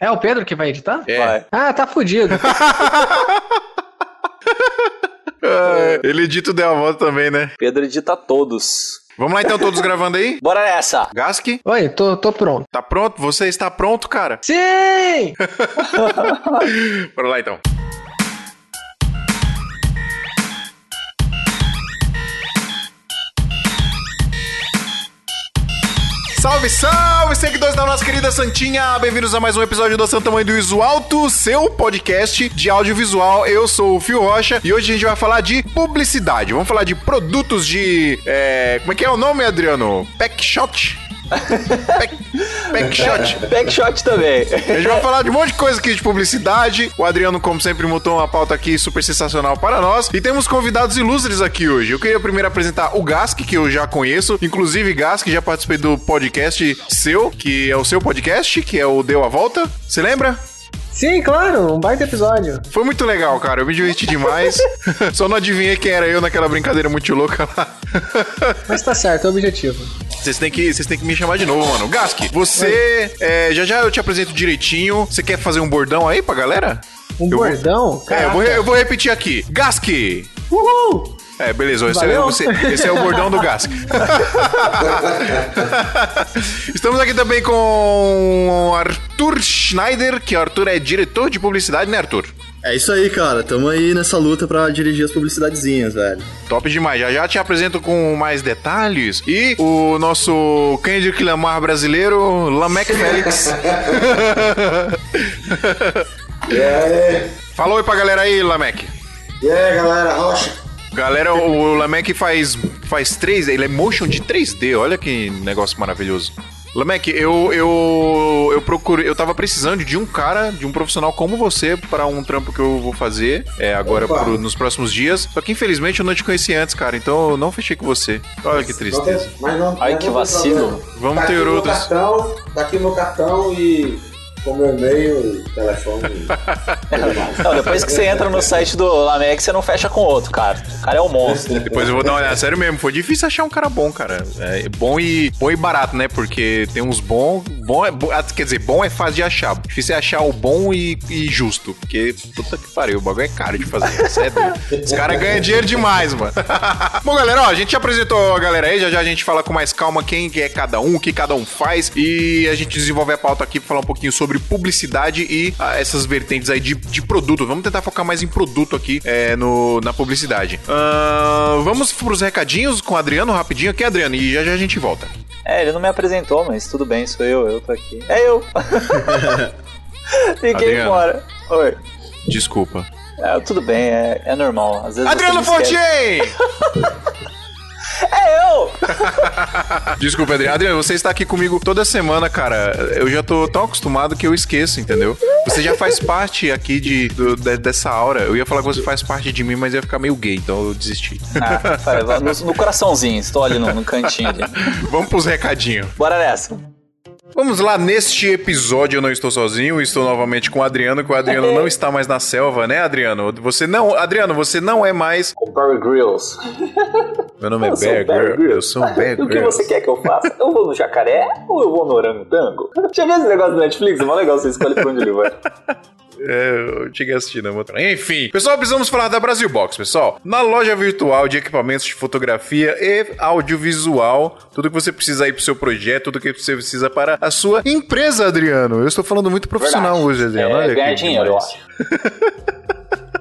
É o Pedro que vai editar? É. Vai. Ah, tá fudido. É, Ele edita o Deu a Volta também, né? Pedro edita todos. Vamos lá então, todos gravando aí? Bora nessa! Gask, Oi, tô, tô pronto. tá pronto? Você está pronto, cara? Sim! Bora lá então. Salve, salve, seguidores da nossa querida Santinha! Bem-vindos a mais um episódio do Santa Mãe do Iso Alto, seu podcast de audiovisual. Eu sou o Fio Rocha e hoje a gente vai falar de publicidade. Vamos falar de produtos de. é, como é que é o nome, Adriano? Pack, Packshot. Backshot também. A gente vai falar de um monte de coisa aqui de publicidade. O Adriano, como sempre, montou uma pauta aqui super sensacional para nós. E temos convidados ilustres aqui hoje. Eu queria primeiro apresentar o Gask, que eu já conheço. Inclusive, Gask, já participei do podcast seu, que é o seu podcast, que é o Deu a Volta. Você lembra? Sim, claro, um baita episódio. Foi muito legal, cara. Eu me diverti demais. Só não adivinhei quem era eu naquela brincadeira muito louca lá. Mas tá certo, é o objetivo. Vocês têm que, vocês têm que me chamar de novo, mano. Gask, você. é, já já eu te apresento direitinho. Você quer fazer um bordão aí pra galera? Um Eu vou- bordão? É, eu vou, eu vou repetir aqui. Gask! Uhul! É, beleza, esse é, você- esse é o bordão do Gask. Estamos aqui também com Arthur Schneider, que o Arthur é diretor de publicidade, né, Arthur? É isso aí, cara. Tamo aí nessa luta pra dirigir as publicidadezinhas, velho. Top demais. Já já te apresento com mais detalhes. E o nosso Kendrick Lamar brasileiro, Lamec Félix. E aí, Falou aí pra galera aí, Lamec. e aí galera, Rocha? Galera, o Lamec faz, faz 3D, ele é motion de 3D, olha que negócio maravilhoso. Lamec, eu, eu, eu procurei, eu tava precisando de um cara, de um profissional como você para um trampo que eu vou fazer é, agora pro- nos próximos dias. Só que infelizmente eu não te conheci antes, cara, então eu não fechei com você. Olha que tristeza. mas não, Ai, mas que não tem vacilo. Vamos tá ter aqui meu outros. Cartão, tá aqui meu cartão e com meu e-mail, telefone. Não, depois que você entra no site do Lamex, você não fecha com outro, cara. O cara é um monstro. Depois eu vou dar uma olhada, sério mesmo, foi difícil achar um cara bom, cara. É bom e bom e barato, né? Porque tem uns bons, bom é, bom- ah, quer dizer, bom é fácil de achar. Difícil é achar o bom e, e justo, porque puta que pariu, o bagulho é caro de fazer. Isso é doido. Os caras ganham dinheiro demais, mano. bom, galera, ó, a gente apresentou a galera aí, já já a gente fala com mais calma quem é cada um, o que cada um faz e a gente desenvolve a pauta aqui pra falar um pouquinho sobre publicidade e ah, essas vertentes aí de, de produto. Vamos tentar focar mais em produto aqui é, no, na publicidade. Ahn, vamos pros recadinhos com o Adriano rapidinho aqui, Adriano, e já já a gente volta. É, ele não me apresentou, mas tudo bem, sou eu, eu tô aqui. É eu! Fiquei Adriano. fora. Oi. Desculpa. É, tudo bem, é, é normal. Às vezes Adriano. Fortier! É eu! Desculpa, Adriano. Adriano, você está aqui comigo toda semana, cara. Eu já tô tão acostumado que eu esqueço, entendeu? Você já faz parte aqui de, do- de- dessa aura. Eu ia falar que você faz parte de mim, mas ia ficar meio gay, então eu desisti. Ah, no, no coraçãozinho, estou ali no, no cantinho ali. Vamos pros recadinhos. Bora nessa. Vamos lá, neste episódio eu não estou sozinho, estou novamente com o Adriano, que o Adriano não está mais na selva, né, Adriano? Você não, Adriano, você não é mais. O Barry Grylls. Meu nome é Eu sou Bear Bear Grylls. Grylls. Eu sou um Bear O que Grylls. você quer que eu faça? Eu vou no jacaré ou eu vou no orangotango? Já viu esse negócio do Netflix? É mó legal, você escolhe pra onde ele vai. É, eu cheguei assistindo, mas... Enfim, pessoal, precisamos falar da Brasil Box, pessoal. Na loja virtual de equipamentos de fotografia e audiovisual, tudo que você precisa aí pro seu projeto, tudo que você precisa para a sua empresa, Adriano. Eu estou falando muito profissional Verdade. hoje, Adriano. É, Olha ganhar dinheiro, eu acho.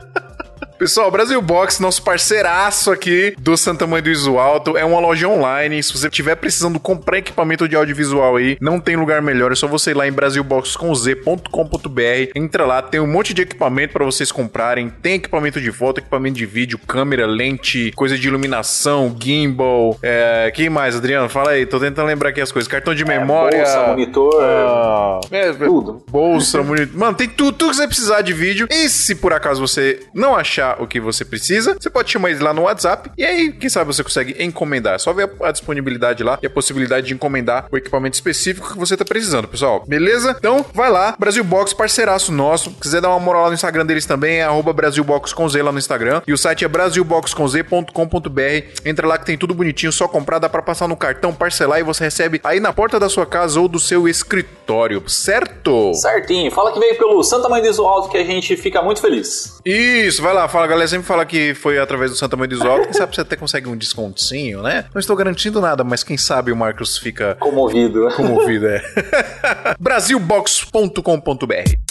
Pessoal, Brasil Box, nosso parceiraço aqui do Santa Mãe do Iso Alto, é uma loja online. Se você estiver precisando comprar equipamento de audiovisual aí, não tem lugar melhor. É só você ir lá em brasilbox.com.br. Entra lá, tem um monte de equipamento para vocês comprarem. Tem equipamento de foto, equipamento de vídeo, câmera, lente, coisa de iluminação, gimbal. É, que mais, Adriano? Fala aí, tô tentando lembrar aqui as coisas. Cartão de memória. É, Bolsa, monitor, Ah, é, tudo. Bolsa, monitor. Mano, tem tudo, tudo que você precisar de vídeo. E se por acaso você não achar achar o que você precisa, você pode chamar eles lá no WhatsApp e aí, quem sabe você consegue encomendar. É só ver a, a disponibilidade lá e a possibilidade de encomendar o equipamento específico que você tá precisando, pessoal. Beleza? Então, vai lá, Brasil Box, parceiraço nosso. Se quiser dar uma moral lá no Instagram deles também, é arroba Brasilbox com Z lá no Instagram. E o site é brasilboxconz.com.br. Entra lá que tem tudo bonitinho, só comprar, dá pra passar no cartão, parcelar e você recebe aí na porta da sua casa ou do seu escritório, certo? Certinho. Fala que veio pelo Santa Mãe do Alto que a gente fica muito feliz. Isso, vai lá, fala, a galera sempre fala que foi através do Santa Mãe do Isoto, quem sabe você até consegue um descontinho, né? Não estou garantindo nada, mas quem sabe o Marcos fica Comovido. comovido, é. Brasilbox.com.br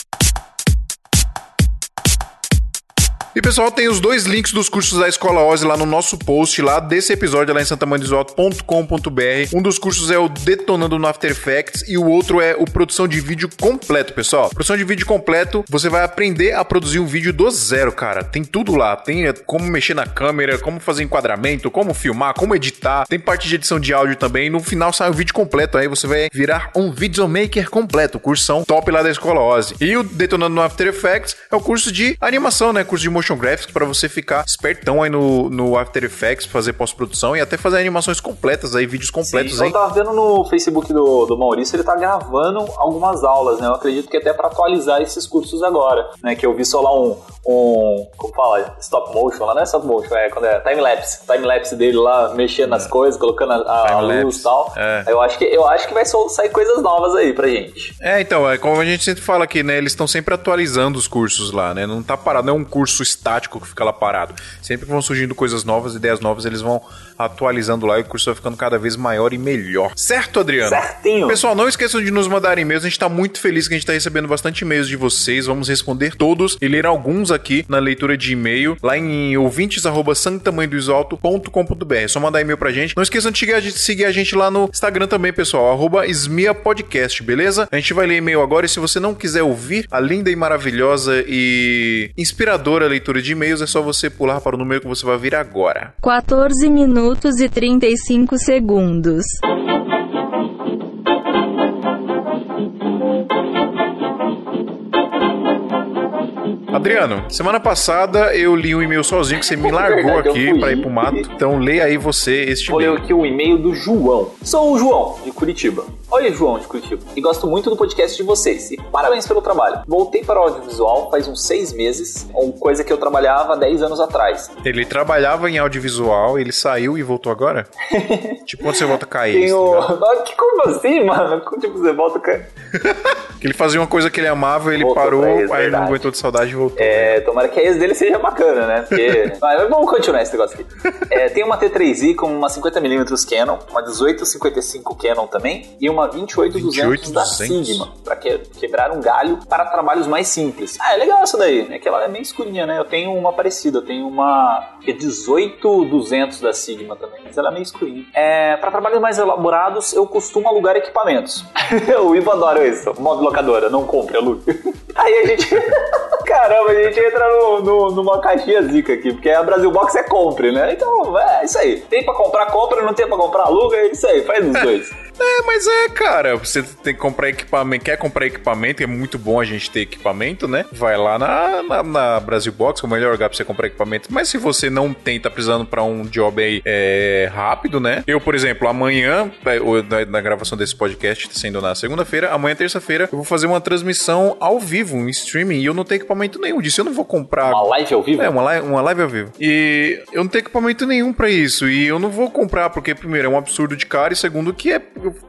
E pessoal, tem os dois links dos cursos da Escola Ozzy lá no nosso post lá desse episódio lá em santamanizoto.com.br. Um dos cursos é o Detonando no After Effects e o outro é o Produção de Vídeo Completo, pessoal. Produção de vídeo completo, você vai aprender a produzir um vídeo do zero, cara. Tem tudo lá. Tem é, como mexer na câmera, como fazer enquadramento, como filmar, como editar. Tem parte de edição de áudio também. No final sai o vídeo completo. Aí você vai virar um videomaker completo. Cursão top lá da Escola Ozzy. E o Detonando no After Effects é o curso de animação, né? Curso de motion graphics para você ficar espertão aí no, no After Effects, fazer pós-produção e até fazer animações completas aí, vídeos completos Sim, aí. eu tava vendo no Facebook do, do Maurício, ele tá gravando algumas aulas, né? Eu acredito que até pra atualizar esses cursos agora, né? Que eu vi só lá um, um como fala, stop motion, lá não é stop motion, é quando é time-lapse, time-lapse dele lá, mexendo nas coisas, colocando a, a, luz e tal. é. Eu acho que, eu acho que vai sair coisas novas aí pra gente. É, então, é como a gente sempre fala aqui, né? Eles estão sempre atualizando os cursos lá, né? Não tá parado, não é um curso estático que fica lá parado. Sempre que vão surgindo coisas novas, ideias novas, eles vão atualizando lá e o curso vai ficando cada vez maior e melhor. Certo, Adriano? Certinho. Pessoal, não esqueçam de nos mandar e-mails. A gente tá muito feliz que a gente tá recebendo bastante e-mails de vocês. Vamos responder todos e ler alguns aqui na leitura de e-mail lá em ouvintes@santamanhodoisalto.com.br. É só mandar e-mail pra gente. Não esqueçam de seguir a gente, seguir a gente lá no Instagram também, pessoal. Arroba Esmia Podcast, beleza? A gente vai ler e-mail agora e se você não quiser ouvir a linda e maravilhosa e inspiradora leitura de e-mails, é só você pular para o número que você vai vir agora. 14 minutos e 35 segundos. Adriano, semana passada eu li um e-mail sozinho que você me largou Verdade, aqui pra ir pro mato. Então lê aí você este Vou ler e-mail. aqui o e-mail do João. Sou o João, de Curitiba. Oi, João, de Curitiba. E gosto muito do podcast de vocês. E parabéns pelo trabalho. Voltei para o audiovisual faz uns seis meses, coisa que eu trabalhava há 10 anos atrás. Ele trabalhava em audiovisual, ele saiu e voltou agora? tipo quando você volta a cair. Tem tá que como assim, mano? Tipo, você volta... com- Que ele fazia uma coisa que ele amava, ele Voltou parou, aí não aguentou de saudade e voltou. É, tomara que a ex dele seja bacana, né? Porque. Mas vamos continuar esse negócio aqui. É, tem uma T3i com uma 50mm Canon, uma 1855 Canon também, e uma 28200 da 28200. Sigma, pra que, quebrar um galho para trabalhos mais simples. Ah, é legal essa daí, né? Que ela é meio escurinha, né? Eu tenho uma parecida, eu tenho uma é 18200 da Sigma também, mas ela é meio escurinha. É, para trabalhos mais elaborados, eu costumo alugar equipamentos. o Ivo adora isso, modo locadora, não compre, alugue. Aí a gente. Caramba, a gente entra no, no- numa caixinha zica aqui, porque a Brasil Box é compre, né? Então, é isso aí. Tem pra comprar, compra, não tem pra comprar, aluga, é isso aí, faz os dois. É, mas é, cara, você tem que comprar equipamento, quer comprar equipamento, é muito bom a gente ter equipamento, né? Vai lá na, na, na Brasil Box, é o melhor lugar pra você comprar equipamento. Mas se você não tem, tá precisando pra um job aí é, rápido, né? Eu, por exemplo, amanhã, é, na, na gravação desse podcast, tá sendo na segunda-feira, amanhã, terça-feira, eu vou fazer uma transmissão ao vivo, um streaming, e eu não tenho equipamento nenhum disso. Eu não vou comprar Uma live ao vivo? é, uma live, uma live ao vivo. E eu não tenho equipamento nenhum pra isso. E eu não vou comprar, porque, primeiro, é um absurdo de caro. E segundo, que é.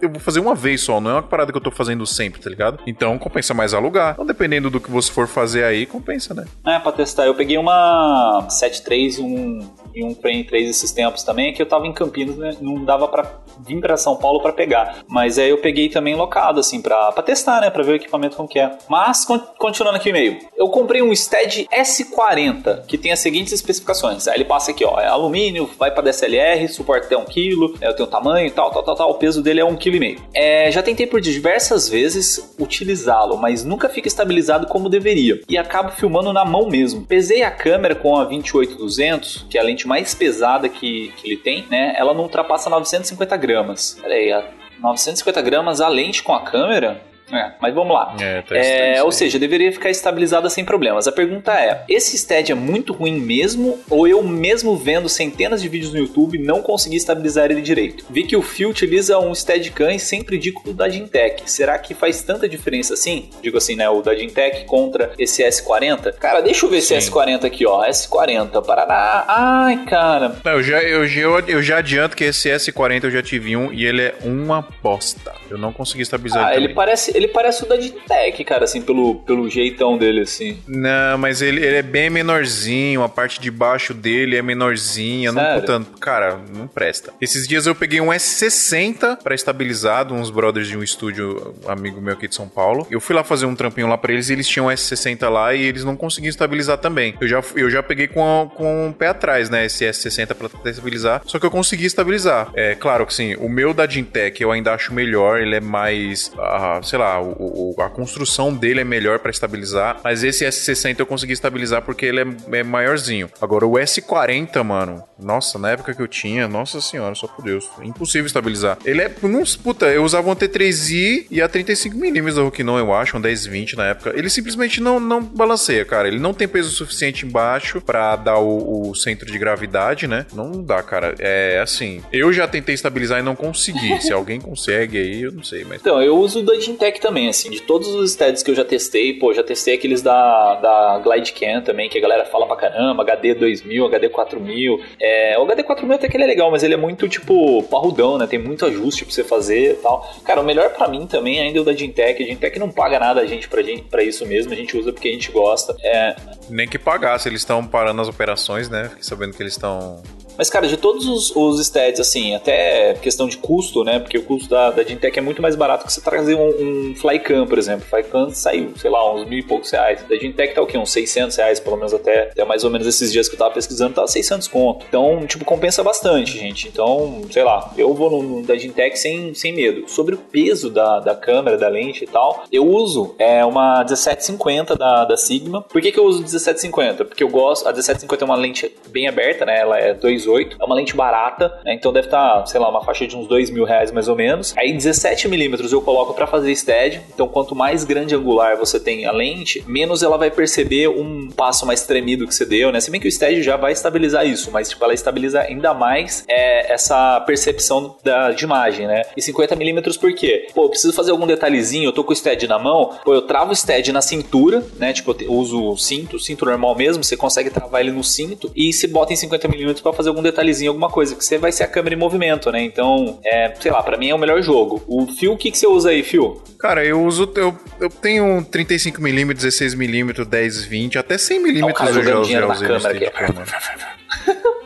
Eu, vou fazer uma vez só. Não é uma parada que eu tô fazendo sempre, tá ligado? Então compensa mais alugar. Então, dependendo do que você for fazer aí, compensa, né? É, pra testar. Eu peguei uma 7.3 e um, e um Frame 3 esses tempos também, que eu tava em Campinas, né? Não dava pra vir pra São Paulo pra pegar. Mas aí eu peguei também locado, assim, pra, pra testar, né? Pra ver o equipamento como que é. Mas, con- continuando aqui o e-mail. Eu comprei um Stead S40, que tem as seguintes especificações. Aí ele passa aqui, ó. É alumínio, vai pra DSLR, suporta até 1 kg, é, eu tenho tamanho e tal, tal, tal, tal. O peso dele é 1,5 kg. É, já tentei por diversas vezes utilizá-lo, mas nunca fica estabilizado como deveria. E acabo filmando na mão mesmo. Pesei a câmera com a 28-200, que é a lente mais pesada que, que ele tem, né? Ela não ultrapassa 950 gramas. Pera aí, a 950 gramas a lente com a câmera? É, mas vamos lá. É, tá É, estranho ou aí. seja, deveria ficar estabilizada sem problemas. A pergunta é: esse stead é muito ruim mesmo? Ou eu, mesmo vendo centenas de vídeos no YouTube, não consegui estabilizar ele direito? Vi que o Fio utiliza um Steadicam e sempre digo o da Gintec. Será que faz tanta diferença assim? Digo assim, né? O da Gintec contra esse S40? Cara, deixa eu ver esse Sim. S40 aqui, ó. S40, Paraná. Ai, cara. Não, eu, já, eu, já- eu já adianto que esse S40 eu já tive um e ele é uma bosta. Eu não consegui estabilizar Ah, ele ele parece, ele parece o da Gintec, cara, assim, pelo, pelo jeitão dele, assim. Não, mas ele, ele é bem menorzinho, a parte de baixo dele é menorzinha, não Sério? puta, cara, não presta. Esses dias eu peguei um S60 pra estabilizado, uns brothers de um estúdio um amigo meu aqui de São Paulo. Eu fui lá fazer um trampinho lá pra eles e eles tinham um S60 lá e eles não conseguiam estabilizar também. Eu já, eu já peguei com, com o pé atrás, né, esse S60 pra estabilizar, só que eu consegui estabilizar. É claro que sim, o meu da Gintec eu ainda acho melhor, ele é mais, ah, sei lá, o, o- a construção dele é melhor pra estabilizar, mas esse S60 eu consegui estabilizar porque ele é, é maiorzinho. Agora o S40, mano, nossa, na época que eu tinha, nossa senhora, só por Deus, impossível estabilizar. Ele é, não, puta, eu usava um T3i e a 35mm da Rokinon, eu acho, um 1020 na época. Ele simplesmente não, não balanceia, cara. Ele não tem peso suficiente embaixo pra dar o, o centro de gravidade, né? Não dá, cara. É assim, eu já tentei estabilizar e não consegui. Se alguém consegue aí, eu não sei, mas Então, eu uso o da Também, assim, de todos os steads que eu já testei, pô, já testei aqueles da, da Glidecam também, que a galera fala pra caramba, HD 2000, HD 4000, é, o HD 4000 até que ele é legal, mas ele é muito, tipo, parrudão, né, tem muito ajuste pra você fazer e tal. Cara, o melhor pra mim também ainda é o da Gintec, a Gintec não paga nada a gente pra, gente pra isso mesmo, a gente usa porque a gente gosta, é, nem que pagasse, eles estão parando as operações, né? Fiquei sabendo que eles estão Mas, cara, de todos os, os steads, assim, até questão de custo, né? Porque o custo da, da Gintec é muito mais barato que você trazer um, um Flycam, por exemplo. Flycam saiu, sei lá, uns mil e poucos reais. Da Gintec tá o quê? Uns 600 reais, pelo menos até, até mais ou menos esses dias que eu tava pesquisando, tava 600 conto. Então, tipo, compensa bastante, gente. Então, sei lá, eu vou no, no da Gintec sem, sem medo. Sobre o peso da, da câmera, da lente e tal, eu uso é, uma 1750 da, da Sigma. Por que, que eu uso 1750? Porque eu gosto, a 1750 é uma lente bem aberta, né? Ela é 2.8, é uma lente barata, né? Então deve estar, sei lá, uma faixa de uns 2 mil reais mais ou menos. Aí 17mm eu coloco para fazer Então quanto mais grande angular você tem a lente, menos ela vai perceber um passo mais tremido que você deu, né? Se bem que o stead já vai estabilizar isso, mas tipo, ela estabiliza ainda mais é, essa percepção da, de imagem, né? E 50mm por quê? Pô, eu preciso fazer algum detalhezinho, eu tô com o stead na mão, pô, eu travo o stead na cintura, né? Tipo, eu eu uso o cinto, cinto normal mesmo, você consegue travar ele no cinto e se bota em 50mm pra fazer algum detalhezinho, alguma coisa, que você vai ser a câmera em movimento, né? Então, é, sei lá, pra mim é o melhor jogo. O fio, o que, que você usa aí, fio? Cara, eu uso. Eu, eu tenho um 35mm, 16mm, 10, 20, até 100mm Ó, o cara eu já dinheiro na câmera aqui.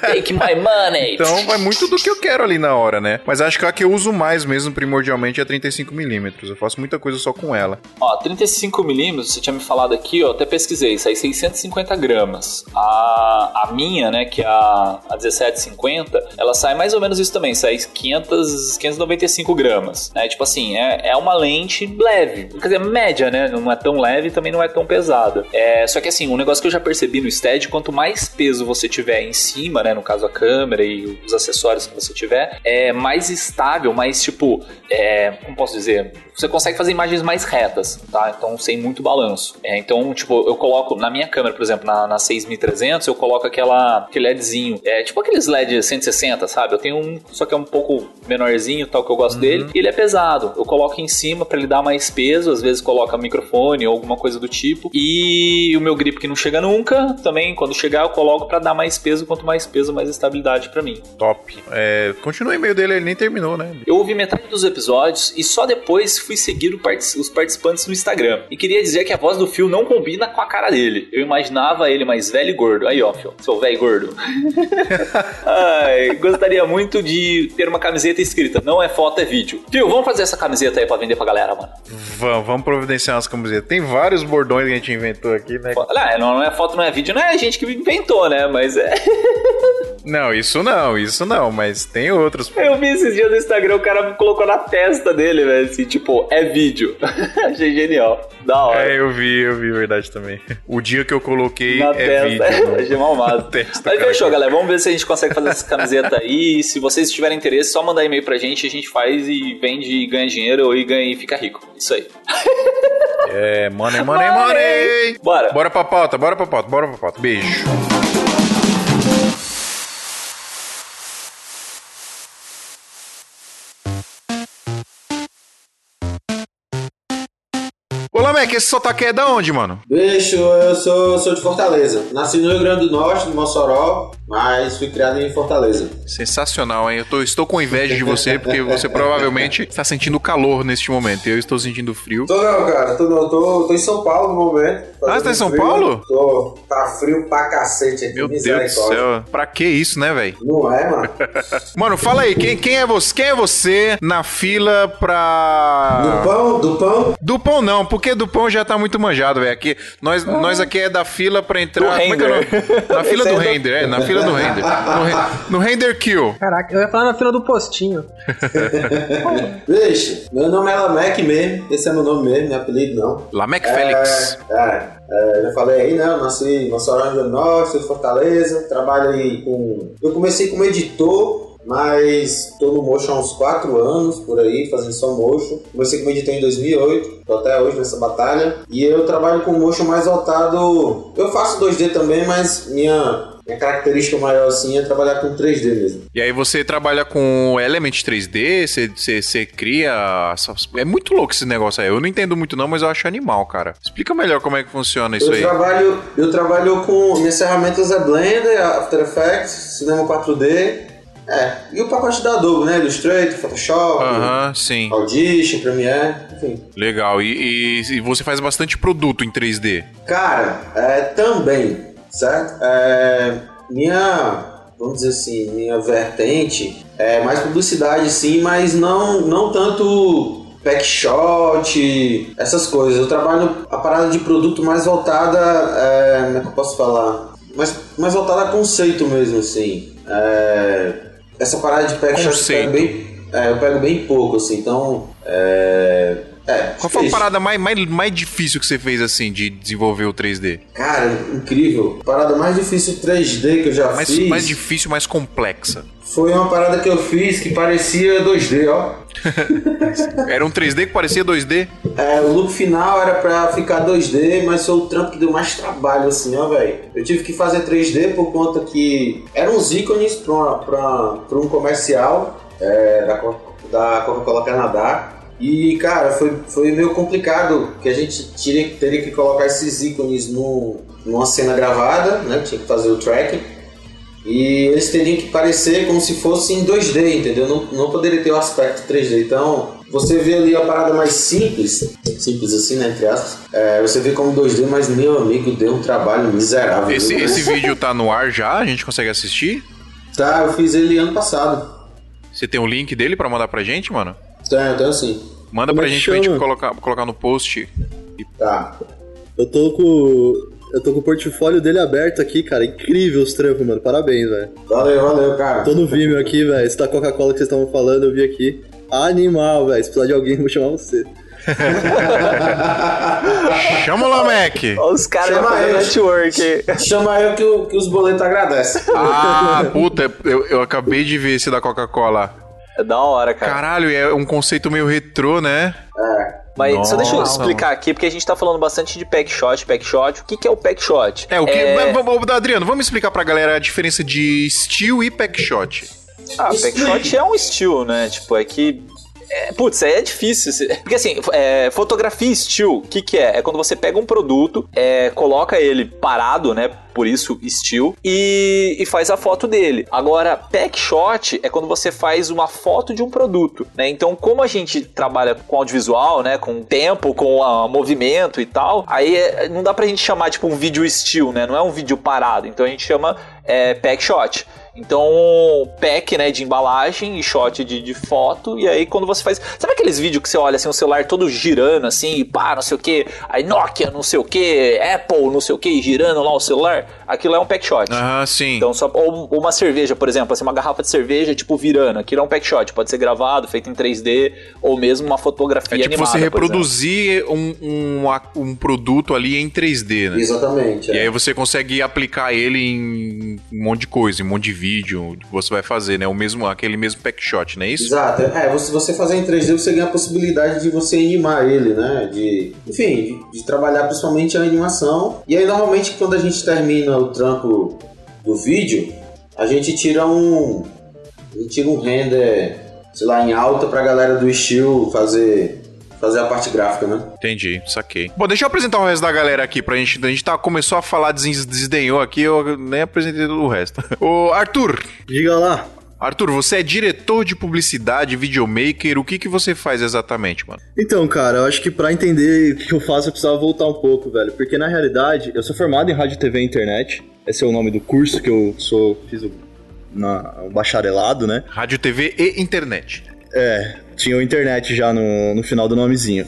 Take my money! Então vai muito do que eu quero ali na hora, né? Mas acho que a que eu uso mais mesmo, primordialmente, é a 35mm. Eu faço muita coisa só com ela. Ó, 35mm, você tinha me falado aqui, ó, até pesquisei, sai 650 gramas. A, a minha, né, que é a, a 1750, ela sai mais ou menos isso também, sai 500, 595 gramas. Né? Tipo assim, é, é uma lente leve, quer dizer, média, né? Não é tão leve e também não é tão pesada. É, só que assim, um negócio que eu já percebi no Stead, quanto mais peso você tiver em cima, né, no caso a câmera e os acessórios que você tiver, é mais estável, mais tipo, é, como posso dizer, você consegue fazer imagens mais retas, tá? Então sem muito balanço. É, então, tipo, eu coloco na minha câmera, por exemplo, na, na 6300, eu coloco aquela aquele LEDzinho, é tipo aqueles LED 160, sabe? Eu tenho um, só que é um pouco menorzinho, tal que eu gosto dele, e ele é pesado. Eu coloco em cima para ele dar mais peso, às vezes coloca microfone ou alguma coisa do tipo. E o meu grip que não chega nunca, também quando chegar eu coloco para dar mais peso, quanto mais peso, mais estabilidade para mim. Top. É, continua o e-mail dele, ele nem terminou, né? Eu ouvi metade dos episódios e só depois fui seguir os participantes no Instagram. E queria dizer que a voz do Phil não combina com a cara dele. Eu imaginava ele mais velho e gordo. Aí, ó, Phil, seu velho gordo. Ai, gostaria muito de ter uma camiseta escrita: não é foto, é vídeo. Phil, vamos fazer essa camiseta aí pra vender pra galera, mano. Vamos, vamos providenciar umas camisetas. Tem vários bordões que a gente inventou aqui, né? Olha, não é foto, não é vídeo, não é a gente que inventou, né? Mas é. Não, isso não, isso não, mas tem outros. Eu vi esses dias no Instagram, o cara colocou na testa dele, velho, assim, tipo, é vídeo. Achei genial. Da hora. É, eu vi, eu vi, verdade também. O dia que eu coloquei Na é testa. vídeo. no- Achei mal massa. na testa, Mas fechou, galera. Vamos ver se a gente consegue fazer essa camiseta aí. Se vocês tiverem interesse, só mandar e-mail pra gente, a gente faz e vende e ganha dinheiro e ganha e fica rico. Isso aí. É, money, money, Money. money. Bora. Bora pra pauta, bora pra pauta, bora pra pauta. Beijo. Olá, Mac, esse sotaque é da onde, mano? Bicho, eu sou, sou de Fortaleza. Nasci no Rio Grande do Norte, no Mossoró, mas fui criado em Fortaleza. Sensacional, hein? Eu tô- estou com inveja de você, porque você provavelmente está sentindo calor neste momento. Eu estou sentindo frio. Tô não, cara, tô não, tô, tô em São Paulo no momento. Ah, você tá em São frio. Paulo? Tô. Tá frio pra cacete aqui, Meu Deus do céu. Pra que isso, né, velho? Não é, mano? Mano, fala aí, quem, quem é você? Quem é você na fila pra. Do pão, do pão, Do pão não, porque do pão já tá muito manjado, velho. Aqui, nós, nós aqui é da fila pra entrar. Como é que é o. Na fila do é do- render, é, na fila do render. No, re- no render kill. Caraca, eu ia falar na fila do postinho. Vixe, meu nome é Lamek mesmo. Esse é meu nome mesmo, não é apelido não. Lamec Félix. É, é, é, já falei aí, né? Eu nasci em Mossoró, Rio Grande do Norte, sou de Fortaleza. Trabalho aí com. Eu comecei como editor, mas tô no motion há uns 4 anos por aí, fazendo só motion. Comecei como editor em 2008, tô até hoje nessa batalha. E eu trabalho com motion mais voltado. Eu faço 2D também, mas minha. Minha característica maior assim é trabalhar com 3D mesmo. E aí você trabalha com Element 3D, você, você, você cria. É muito louco esse negócio aí. Eu não entendo muito, não, mas eu acho animal, cara. Explica melhor como é que funciona isso eu aí. trabalho, eu trabalho com minhas ferramentas é Blender, After Effects, Cinema 4D, é, e o pacote da Adobe, né? Illustrator, Photoshop, Aham, sim. Audition, Premiere, enfim. Legal. E, e- e você faz bastante produto em 3D. Cara, é, também, certo? É, minha, vamos dizer assim, minha vertente é mais publicidade sim, mas não, não tanto packshot, essas coisas. Eu trabalho a parada de produto mais voltada, é, como é que eu posso falar? Mais, mais voltada a conceito mesmo, assim. É, essa parada de packshot eu Conceito. pego bem, é, eu pego bem pouco, assim, então... É, é, Qual foi a parada mais, mais, mais difícil que você fez, assim, de desenvolver o 3D? Cara, incrível. Parada mais difícil 3D que eu já Mais, fiz mais difícil, mais complexa. foi uma parada que eu fiz que parecia 2D, ó. Era um 3D que parecia 2D? É, o look final era pra ficar 2D, mas foi o trampo que deu mais trabalho, assim, ó, velho. Eu tive que fazer 3D por conta que eram uns ícones pra, pra, pra um comercial é, da, da Coca-Cola Canadá. E, cara, foi, foi meio complicado, que a gente teria, teria que colocar esses ícones no, numa cena gravada, né? Tinha que fazer o tracking. E eles teriam que parecer como se fosse em 2D, entendeu? Não, não poderia ter o aspecto 3D. Então, você vê ali a parada mais simples, simples assim, né, entre aspas. É, você vê como 2D, mas meu amigo, deu um trabalho miserável. Esse, viu? esse vídeo tá no ar já? A gente consegue assistir? Tá, eu fiz ele ano passado. Você tem o link dele pra mandar pra gente, mano? Tá, então assim. Manda Como pra é gente pra gente colocar, colocar no post. Tá. Eu tô com. Eu tô com o portfólio dele aberto aqui, cara. Incrível os trampos, mano. Parabéns, velho. Valeu, valeu, cara. Tô no Vimeo aqui, velho. Esse da Coca-Cola que vocês estavam falando, eu vi aqui. Animal, velho. Se precisar de alguém, eu vou chamar você. Chama o Lamec! Olha os caras Chama network. Chama eu que, o- que os boletos agradecem. Ah, puta, eu, eu acabei de ver esse da Coca-Cola. É da hora, cara. Caralho, é um conceito meio retrô, né? É. Mas só deixa eu Nossa, explicar aqui, porque a gente tá falando bastante de packshot, packshot. O que, que é o packshot? É, o que. Mas, vamos- Adriano, vamos explicar pra galera a diferença de still e packshot. Ah, packshot é um still, né? Tipo, é que. É, putz, é difícil. Porque assim, é, fotografia still, o que, que é? É quando você pega um produto, é, coloca ele parado, né? Por isso, still, e, e faz a foto dele. Agora, packshot é quando você faz uma foto de um produto, né? Então, como a gente trabalha com audiovisual, né? Com tempo, com ah, movimento e tal, aí é- não dá pra gente chamar, tipo, um vídeo still, né? Não é um vídeo parado. Então, a gente chama é, packshot. Então, pack, né, de embalagem e shot de, de foto. E aí, quando você faz. Sabe aqueles vídeos que você olha assim, o celular todo girando assim, e pá, não sei o que. Aí Nokia, não sei o que, Apple, não sei o que, girando lá o celular. Aquilo é um pack shot. Ah, sim. Então, só, ou uma cerveja, por exemplo, assim, uma garrafa de cerveja, tipo, virando. Aquilo é um pack shot. Pode ser gravado, feito em 3D, ou mesmo uma fotografia é tipo animada, você reproduzir um, um, um produto ali em 3D, né? Exatamente. E é. aí você consegue aplicar ele em um monte de coisa, em um monte de vídeo que você vai fazer, né? O mesmo, aquele mesmo pack shot, não é isso? Exato. É, você, você fazer em 3D, você ganha a possibilidade de você animar ele, né? De, enfim, de, de trabalhar principalmente a animação. E aí, normalmente, quando a gente termina o trampo do vídeo, a gente tira um. A gente tira um render, sei lá, em alta pra galera do estilo fazer. Fazer a parte gráfica, né? Entendi, saquei. Bom, deixa eu apresentar o resto da galera aqui pra gente. A gente tá, começou a falar, des- desdenhou aqui, eu nem apresentei todo o resto. Ô, Arthur, Diga lá. Arthur, você é diretor de publicidade, videomaker, o que que você faz exatamente, mano? Então, cara, eu acho que pra entender o que eu faço eu precisava voltar um pouco, velho. Porque na realidade, eu sou formado em rádio, TV e internet. Esse é o nome do curso que eu sou, fiz o, na, o bacharelado, né? Rádio, TV e internet. É, tinha o internet já no, no final do nomezinho.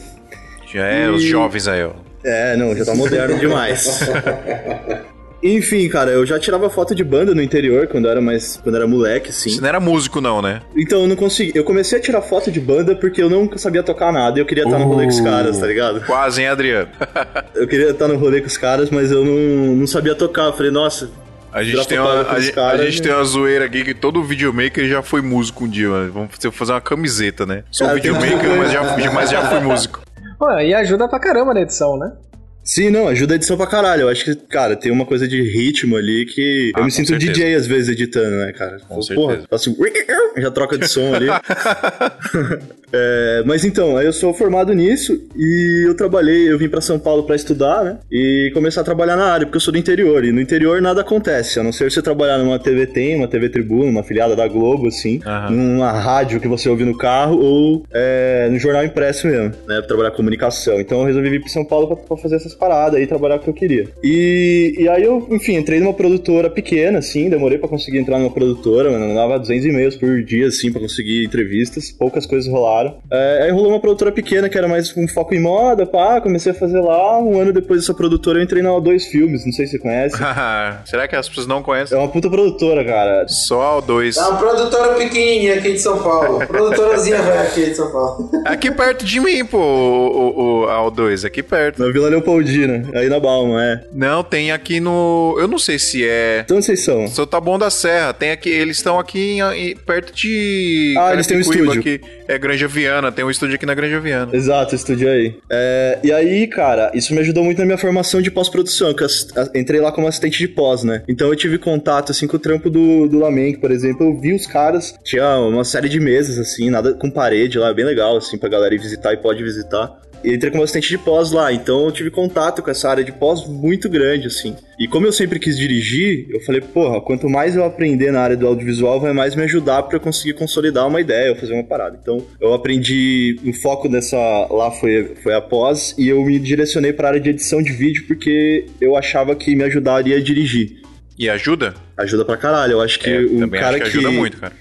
Já é, os E- jovens aí, ó. É, não, já tá moderno demais. Enfim, cara, eu já tirava foto de banda no interior quando era mais. quando era moleque, assim. Você não era músico, não, né? Então eu não consegui. Eu comecei a tirar foto de banda porque eu nunca sabia tocar nada e eu queria estar no rolê com os caras, tá ligado? Quase, hein, Adriano? Eu queria estar no rolê com os caras, mas eu não, não sabia tocar. Eu falei, nossa. A gente, tem uma, a, gente- caras, a gente né? tem uma zoeira aqui que todo videomaker já foi músico um dia, mano. Vamos fazer- fazer uma camiseta, né? Sou Cara, tem videomaker, mas já, mas já fui músico. Pô, e ajuda pra caramba na edição, né? Sim, não, ajuda a edição pra caralho. Eu acho que, cara, tem uma coisa de ritmo ali que. Ah, eu me sinto certeza. DJ às vezes editando, né, cara? Com Porra, certeza. faço. Já troca de som ali. É, mas então, aí eu sou formado nisso e eu trabalhei, eu vim pra São Paulo pra estudar, né? E começar a trabalhar na área, porque eu sou do interior. E no interior nada acontece, a não ser você trabalhar numa TV Tem, uma TV Tribuna, uma filiada da Globo, assim, Aham. numa rádio que você ouve no carro ou é, no jornal impresso mesmo, né? Pra trabalhar comunicação. Então eu resolvi vir pra São Paulo pra, pra fazer essas paradas aí, trabalhar o que eu queria. E, e aí eu, enfim, entrei numa produtora pequena, assim, demorei pra conseguir entrar numa produtora, mano, dava 200 e-mails por dia, assim, pra conseguir entrevistas, poucas coisas rolaram. É, aí rolou uma produtora pequena que era mais um foco em moda, pá, comecei a fazer lá, um ano depois dessa produtora eu entrei na O2 Filmes, não sei se você conhece. Será que as pessoas não É conhecem? uma puta produtora, cara. Só o dois. É uma produtora pequenininha aqui de São Paulo. Produtorazinha velha aqui de São Paulo. Aqui perto de mim, pô, o, o, o, a O2, aqui perto. Na Vila Leopoldina, aí na Balma, é. Não, tem aqui no. Eu não sei se é. Então vocês são. Sou Taboão da Serra. Tem aqui, eles estão aqui em- perto de. Ah, eles têm um estúdio. Aqui. É Granja Viana, tem um estúdio aqui na Granja Viana. Exato, estúdio aí. É, e aí, cara, isso me ajudou muito na minha formação de pós-produção, que eu entrei lá como assistente de pós, né? Então eu tive contato, assim, com o trampo do, do por exemplo. Eu vi os caras, tinha uma série de mesas, assim, nada com parede lá, bem legal, assim, pra galera ir visitar e pode visitar. E entrei como assistente de pós lá, então eu tive contato com essa área de pós muito grande, assim. E como eu sempre quis dirigir, eu falei, porra, quanto mais eu aprender na área do audiovisual, vai mais me ajudar pra eu conseguir consolidar uma ideia, ou fazer uma parada. Então, eu aprendi, o foco dessa lá foi, foi a pós, e eu me direcionei pra área de edição de vídeo, porque eu achava que me ajudaria a dirigir. E ajuda? Ajuda pra caralho, eu acho que É, um cara acho que ajuda muito, cara.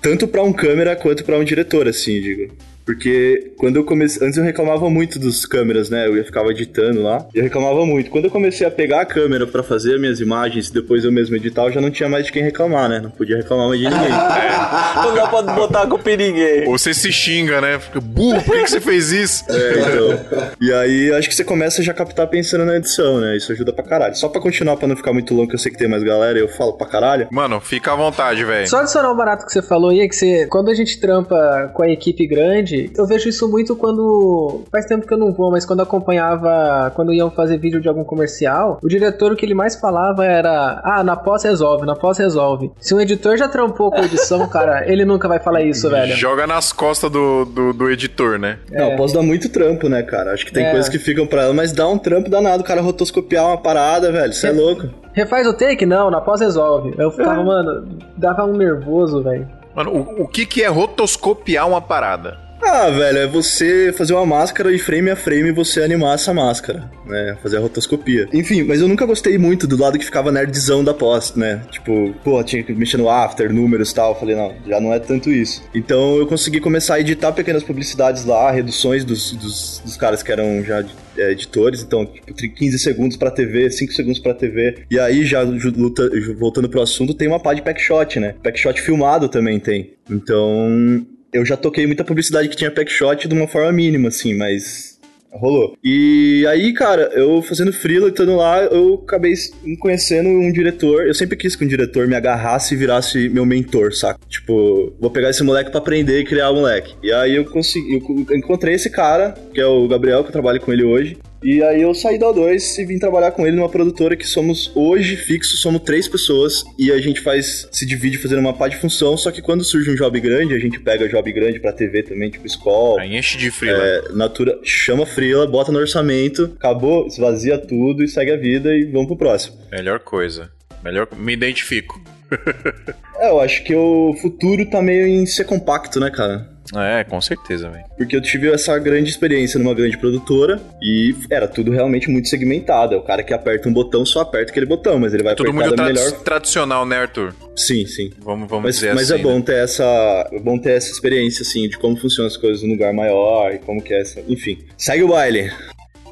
tanto pra um câmera quanto pra um diretor, assim, digo. Porque quando eu comecei. Antes eu reclamava muito dos câmeras, né? Eu ia ficava editando lá. Eu reclamava muito. Quando eu comecei a pegar a câmera pra fazer as minhas imagens e depois eu mesmo editar, eu já não tinha mais de quem reclamar, né? Não podia reclamar mais de ninguém. Não dá pra botar a culpa em ninguém. Ou você se xinga, né? Fica, burro, por que, que você fez isso? É, então. E aí acho que você começa já a captar pensando na edição, né? Isso ajuda pra caralho. Só pra continuar, pra não ficar muito longo, que eu sei que tem mais galera, eu falo pra caralho. Mano, fica à vontade, velho. Só adicionar um barato que você falou aí, é que você, quando a gente trampa com a equipe grande, eu vejo isso muito quando. Faz tempo que eu não vou, mas quando acompanhava, quando iam fazer vídeo de algum comercial, o diretor o que ele mais falava era: Ah, na pós resolve, na pós resolve. Se um editor já trampou com edição, cara, ele nunca vai falar isso, velho. Joga nas costas do, do, do editor, né? Não, posso dar muito trampo, né, cara? Acho que tem É. coisas que ficam pra ela, mas dá um trampo danado o cara rotoscopiar uma parada, velho. Você é louco. Refaz o take? Não, na pós resolve. Eu ficava, mano, dava um nervoso, velho. Mano, o, o que, que é rotoscopiar uma parada? Ah, velho, é você fazer uma máscara e frame a frame você animar essa máscara, né? Fazer a rotoscopia. Enfim, mas eu nunca gostei muito do lado que ficava nerdzão da pós, né? Tipo, pô, tinha que mexer no after, números e tal. Eu falei, não, já não é tanto isso. Então eu consegui começar a editar pequenas publicidades lá, reduções dos, dos, dos caras que eram já é, editores, então, tipo, 15 segundos pra TV, 5 segundos pra TV. E aí, já luta, voltando pro assunto, tem uma pá de packshot, né? Packshot filmado também tem. Então, eu já toquei muita publicidade que tinha packshot de uma forma mínima, assim, mas rolou. E aí, cara, eu fazendo freela e lá, eu acabei conhecendo um diretor. Eu sempre quis que um diretor me agarrasse e virasse meu mentor, saca? Tipo, vou pegar esse moleque para aprender e criar o moleque. E aí eu consegui, eu encontrei esse cara, que é o Gabriel, que eu trabalho com ele hoje. E aí eu saí da O2 e vim trabalhar com ele numa produtora que somos hoje fixos, somos três pessoas e a gente faz se divide fazendo uma pá de função, só que quando surge um job grande, a gente pega job grande pra TV também, tipo escola. Aí enche de frila. É, natura, chama frila, bota no orçamento, acabou, esvazia tudo e segue a vida e vamos pro próximo. Melhor coisa. Melhor, me identifico. é, eu acho que o futuro tá meio em ser compacto, né, cara? É, com certeza, velho. Porque eu tive essa grande experiência numa grande produtora e era tudo realmente muito segmentado. É o cara que aperta um botão, só aperta aquele botão, mas ele vai tudo apertar muito melhor. tradicional, né, Arthur? Sim, sim. Vamos, vamos mas, dizer mas assim. é bom né? ter essa, é bom ter essa experiência assim de como funcionam as coisas num lugar maior e como que é essa, enfim. Segue o baile.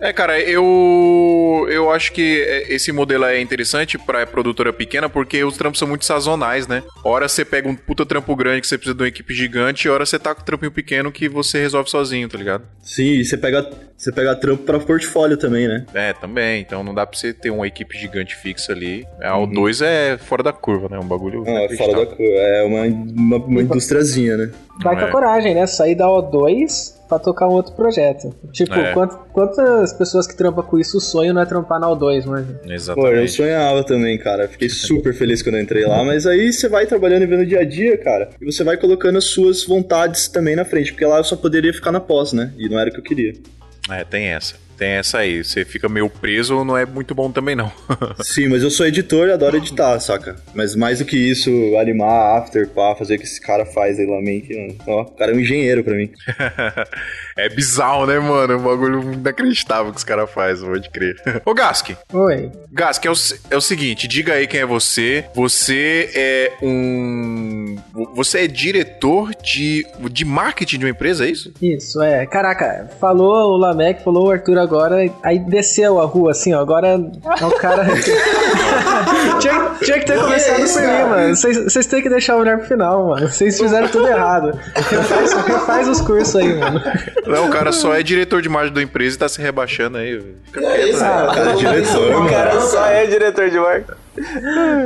É, cara, eu eu acho que esse modelo é interessante pra produtora pequena porque os trampos são muito sazonais, né? Hora você pega um puta trampo grande que você precisa de uma equipe gigante, e hora você tá com um trampinho pequeno que você resolve sozinho, tá ligado? Sim, e você pega, você pega trampo pra portfólio também, né? É, também. Então não dá pra você ter uma equipe gigante fixa ali. A O2 é fora da curva, né? Um bagulho. Ah, é fora da curva. É uma, uma, uma industriazinha, né? Vai com a É. coragem, né? Sair da O2 pra tocar um outro projeto. Tipo, É. quant- quantas pessoas que trampam com isso, o sonho não é trampar na O2, mas... Pô, eu Exatamente. sonhava também, cara. Fiquei super feliz quando eu entrei lá, mas aí você vai trabalhando e vendo o dia a dia, cara, e você vai colocando as suas vontades também na frente, porque lá eu só poderia ficar na pós, né? E não era o que eu queria. É, tem essa. Tem essa aí. Você fica meio preso, não é muito bom também, não. Sim, mas eu sou editor e adoro editar, saca? Mas mais do que isso, animar, after, pá, fazer o que esse cara faz aí lá, que, ó, o cara é um engenheiro pra mim. é bizarro, né, mano? É um bagulho inacreditável que os caras fazem, pode crer. Ô, Gask. Oi. Gask, é o, é o seguinte, diga aí quem é você. Você é um... Você é diretor de, de marketing de uma empresa, é isso? Isso, é. Caraca, falou o Lamec, falou o Arthur agora, aí desceu a rua assim, ó. Agora é o cara. tinha, tinha que ter começado por mim, mano. Vocês têm que deixar o melhor pro final, mano. Vocês fizeram tudo errado. Refaz, refaz os cursos aí, mano. Não, o cara só é diretor de marketing da empresa e tá se rebaixando aí. Fica É quieto, isso, né? cara. cara é diretor, mano. cara, Só é diretor de marca.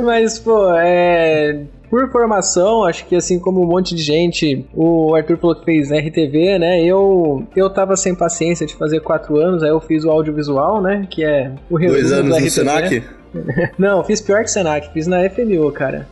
Mas, pô, é. Por formação, acho que assim como um monte de gente, o Arthur falou que fez RTV, né? Eu, eu tava sem paciência de fazer quatro anos, aí eu fiz o audiovisual, né? Que é o resumo Dois do anos no RTV. Senac? Não, fiz pior que Senac, fiz na FMU, cara.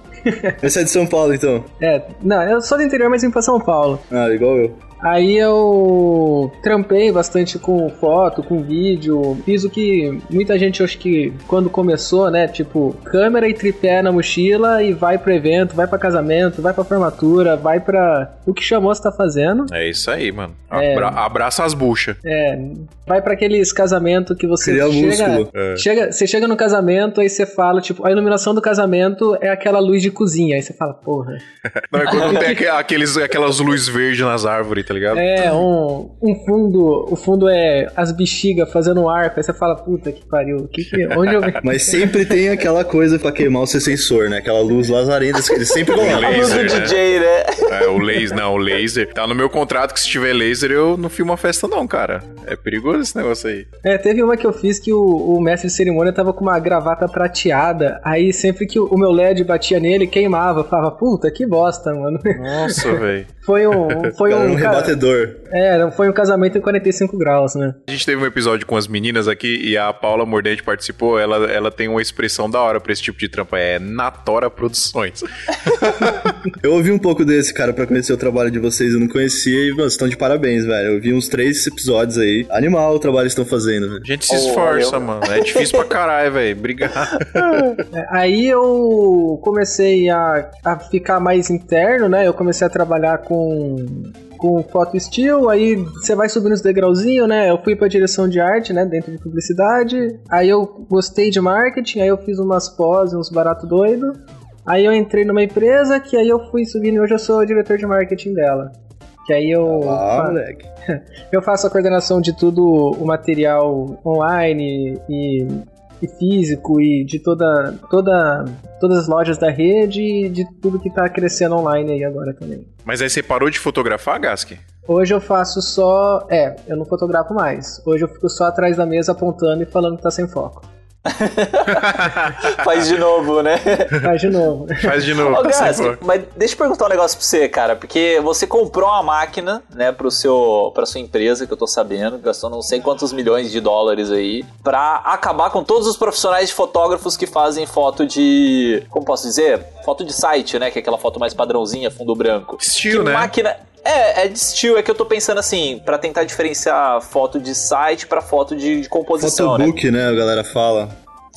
Esse é de São Paulo, então. É, não, eu sou do interior, mas vim pra São Paulo. Ah, igual eu. Aí eu trampei bastante com foto, com vídeo, fiz o que muita gente acho que quando começou, né, tipo, câmera e tripé na mochila e vai pro evento, vai pra casamento, vai pra formatura, vai pra o que chamou você tá fazendo. É isso aí, mano. É. Abra- abraça as buchas. É, vai pra aqueles casamentos que você Cria chega, músculo. É. chega, você chega no casamento aí você fala, tipo, a iluminação do casamento é aquela luz de cozinha, aí você fala, porra. Não, é quando tem aque- aqueles, aquelas luzes verdes nas árvores, tá ligado? É, um, um fundo, o fundo é as bexigas fazendo um arco, aí você fala, puta que pariu, que que, onde eu... Mas sempre tem aquela coisa pra queimar o seu sensor, né? Aquela luz lazarenta que eles sempre colocam. A luz do Laser, né? DJ, né? É, o laser, não, o laser. Tá no meu contrato que se tiver laser eu não filmo a festa, não, cara. É perigoso esse negócio aí. É, teve uma que eu fiz que o, o mestre de cerimônia tava com uma gravata prateada, aí sempre que o, o meu LED batia nele, queimava, falava, puta, que bosta, mano. Nossa, velho. Foi um, foi um, um rebatedor. é, foi um casamento em 45 graus, né? A gente teve um episódio com as meninas aqui e a Paula Mordente participou. Ela, ela tem uma expressão da hora pra esse tipo de trampa. É Natora Produções. Eu ouvi um pouco desse, cara, pra conhecer o trabalho de vocês. Eu não conhecia e, mano, vocês estão de parabéns, velho. Eu vi uns três episódios aí. Animal o trabalho que estão fazendo, velho. A gente se Oh, esforça, valeu. mano. É difícil pra caralho, velho. Obrigado. É, Aí eu comecei a, a ficar mais interno, né? Eu comecei a trabalhar com com foto estilo, aí você vai subindo os degrauzinhos, né? Eu fui pra direção de arte, né? Dentro de publicidade. Aí eu gostei de marketing, aí eu fiz umas pós, uns barato doido. Aí eu entrei numa empresa que aí eu fui subindo e hoje eu sou o diretor de marketing dela. Que aí eu. Ah, fa- moleque. eu faço a coordenação de tudo o material online e, e físico e de toda, toda todas as lojas da rede e de tudo que tá crescendo online aí agora também. Mas aí você parou de fotografar, Gask? Hoje eu faço só. É, eu não fotografo mais. Hoje eu fico só atrás da mesa apontando e falando que tá sem foco. Faz de novo, né? Faz de novo. Faz de novo. Ô, foco. mas deixa eu perguntar um negócio pra você, cara, porque você comprou uma máquina, né, pro seu, pra sua empresa, que eu tô sabendo, gastou não sei quantos milhões de dólares aí, pra acabar com todos os profissionais de fotógrafos que fazem foto de, como posso dizer? Foto de site, né, que é aquela foto mais padrãozinha, fundo branco. Estilo, que né? máquina... É, é de estilo, é que eu tô pensando assim, pra tentar diferenciar foto de site pra foto de, de composição, né? Fotobook, né? A galera fala.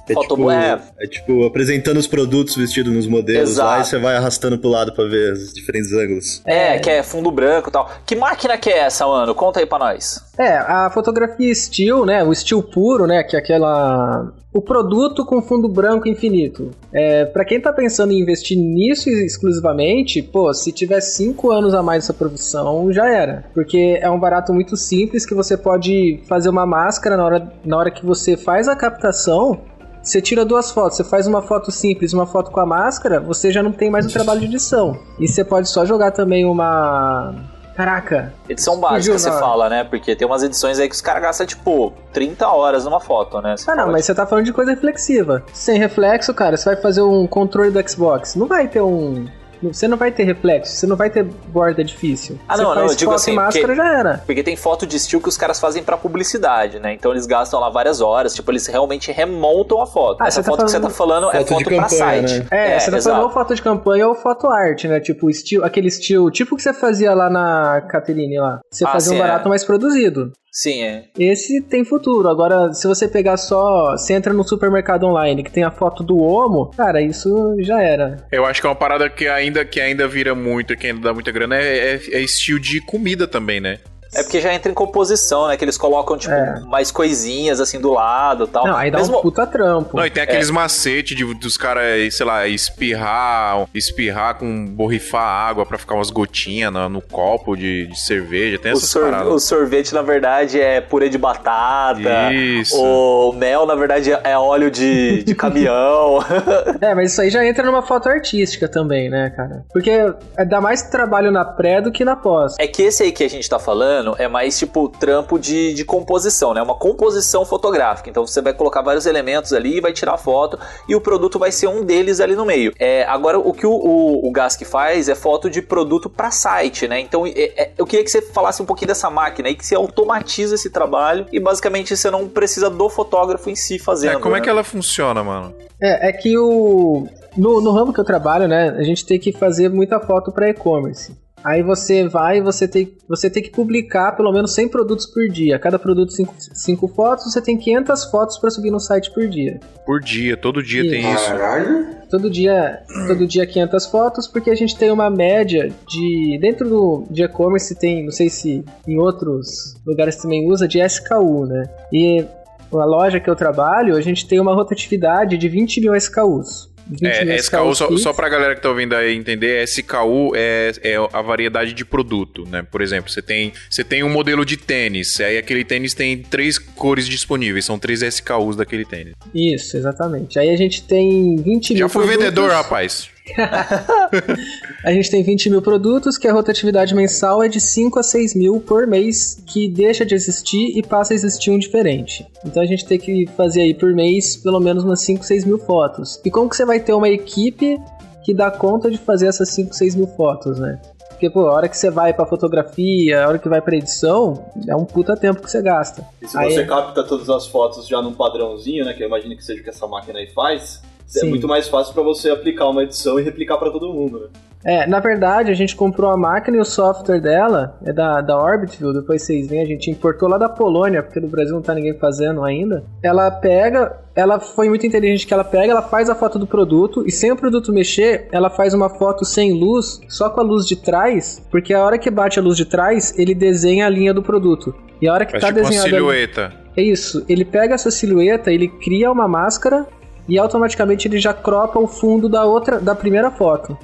É tipo, é. é tipo apresentando os produtos vestidos nos modelos lá Exato. e você vai arrastando pro lado pra ver os diferentes ângulos. É, que é fundo branco e tal. Que máquina que é essa, mano? Conta aí pra nós. É, a fotografia still, né? O still puro, né? Que é aquela. O produto com fundo branco infinito. É, para quem tá pensando em investir nisso exclusivamente, pô, se tiver 5 anos a mais essa profissão, já era. Porque é um barato muito simples que você pode fazer uma máscara na hora, na hora que você faz a captação. Você tira duas fotos, você faz uma foto simples, uma foto com a máscara, você já não tem mais o trabalho de edição. E você pode só jogar também uma. Caraca, Edição básica, você fala, né? Porque tem umas edições aí que os caras gastam, tipo, 30 horas numa foto, né? Você Ah, não, mas você tá falando de coisa reflexiva. Sem reflexo, cara, você vai fazer um controle do Xbox. Não vai ter um. Você não vai ter reflexo, você não vai ter borda difícil. Ah, você não, não, faz eu digo foto assim, e máscara porque- já era. Porque tem foto de estilo que os caras fazem pra publicidade, né? Então eles gastam lá várias horas, tipo, eles realmente remontam a foto. Ah, Essa tá foto que você tá falando- falando é Foto de foto pra campanha, site. né? É, você tá exato. falando ou foto de campanha ou foto arte, né? Tipo, estilo, aquele estilo, tipo que você fazia lá na Caterine lá. Você Ah, fazia sim, um barato é. mais produzido. Sim, é. Esse tem futuro. Agora, se você pegar só. Você entra no supermercado online que tem a foto do Homo, cara, isso já era. Eu acho que é uma parada que ainda, que ainda vira muito, que ainda dá muita grana, é, é, é estilo de comida também, né? É porque já entra em composição, né? Que eles colocam, tipo, É. mais coisinhas assim do lado e tal. Não, aí dá Mesmo- um puta trampo. Não, e tem aqueles macetes de, dos caras, sei lá, espirrar, espirrar com borrifar água pra ficar umas gotinhas no, no copo de, de cerveja. Tem O, essas sor- paradas. o sorvete, na verdade, é purê de batata. Isso. O mel, na verdade, é óleo de, de caminhão. É, mas isso aí já entra numa foto artística também, né, cara? Porque é, dá mais trabalho na pré do que na pós. É que esse aí que a gente tá falando é mais tipo trampo de, de composição, né? Uma composição fotográfica. Então você vai colocar vários elementos ali, vai tirar foto e o produto vai ser um deles ali no meio. É, agora, o que o, o, o Gask faz é foto de produto para site, né? Então é- é- eu queria que você falasse um pouquinho dessa máquina aí, que você automatiza esse trabalho e basicamente você não precisa do fotógrafo em si fazendo. É, como é né? que ela funciona, mano? É, é que o. No, no ramo que eu trabalho, né, a gente tem que fazer muita foto para e-commerce. Aí você vai e você tem, você tem que publicar pelo menos 100 produtos por dia. Cada produto 5 fotos, você tem 500 fotos para subir no site por dia. Por dia, todo dia tem Isso. isso. Caralho. Todo dia, todo dia 500 fotos, porque a gente tem uma média de dentro do de e-commerce tem, não sei se em outros lugares também usa de SKU, né? E a loja que eu trabalho, a gente tem uma rotatividade de 20 mil SKUs. 20 mil É, SKU, só, fixos. só pra galera que tá ouvindo aí entender, SKU é, é a variedade de produto, né? Por exemplo, você tem, você tem um modelo de tênis, aí aquele tênis tem três cores disponíveis, são três SKUs daquele tênis. Isso, exatamente. Aí a gente tem 20 mil Já fui produtos. vendedor, rapaz. A gente tem 20 mil produtos, que a rotatividade mensal é de 5 a 6 mil por mês, que deixa de existir e passa a existir um diferente. Então a gente tem que fazer aí por mês pelo menos umas 5, 6 mil fotos. E como que você vai ter uma equipe que dá conta de fazer essas 5, 6 mil fotos, né? Porque, pô, a hora que você vai pra fotografia, a hora que vai pra edição, é um puta tempo que você gasta. E se Aí- você capta todas as fotos já num padrãozinho, né? Que eu imagino que seja o que essa máquina aí faz, Sim. É muito mais fácil pra você aplicar uma edição e replicar pra todo mundo, né? É, na verdade, a gente comprou a máquina e o software dela é da, da Orbitville, depois vocês veem, a gente importou lá da Polônia, porque no Brasil não tá ninguém fazendo ainda. Ela pega, ela foi muito inteligente que ela pega, ela faz a foto do produto e sem o produto mexer, ela faz uma foto sem luz, só com a luz de trás, porque a hora que bate a luz de trás, ele desenha a linha do produto. E a hora que Faz tá tipo uma desenhada silhueta. é isso, ele pega essa silhueta, ele cria uma máscara e automaticamente ele já cropa o fundo da outra da primeira foto.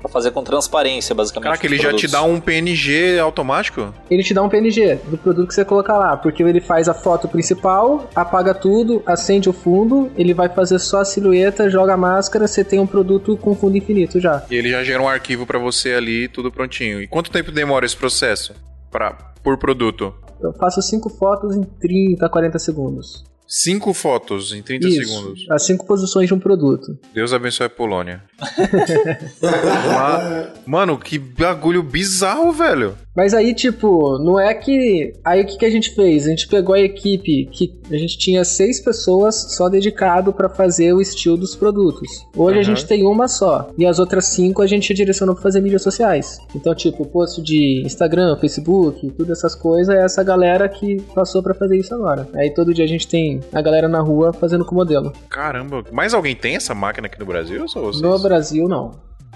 Pra fazer com transparência, basicamente. Caraca, ele já te produtos. dá um PNG automático? Ele te dá um PNG do produto que você colocar lá, porque ele faz a foto principal, apaga tudo, acende o fundo, ele vai fazer só a silhueta, joga a máscara, você tem um produto com fundo infinito já. E ele já gera um arquivo pra você ali, tudo prontinho. E quanto tempo demora esse processo? Pra, por produto? Eu faço cinco fotos em 30, 40 segundos. Cinco fotos em 30 Isso, segundos. as cinco posições de um produto. Deus abençoe a Polônia. Ma- Mano, que bagulho bizarro, velho. Mas aí, tipo, não é que. Aí o que, que a gente fez? A gente pegou a equipe que a gente tinha seis pessoas só dedicado pra fazer o estilo dos produtos. Hoje a Uhum. gente tem uma só. E as outras cinco a gente direcionou pra fazer mídias sociais. Então, tipo, post de Instagram, Facebook, tudo essas coisas, é essa galera que passou pra fazer isso agora. Aí todo dia a gente tem a galera na rua fazendo com o modelo. Caramba, mais alguém tem essa máquina aqui no Brasil ou só vocês? No Brasil, não.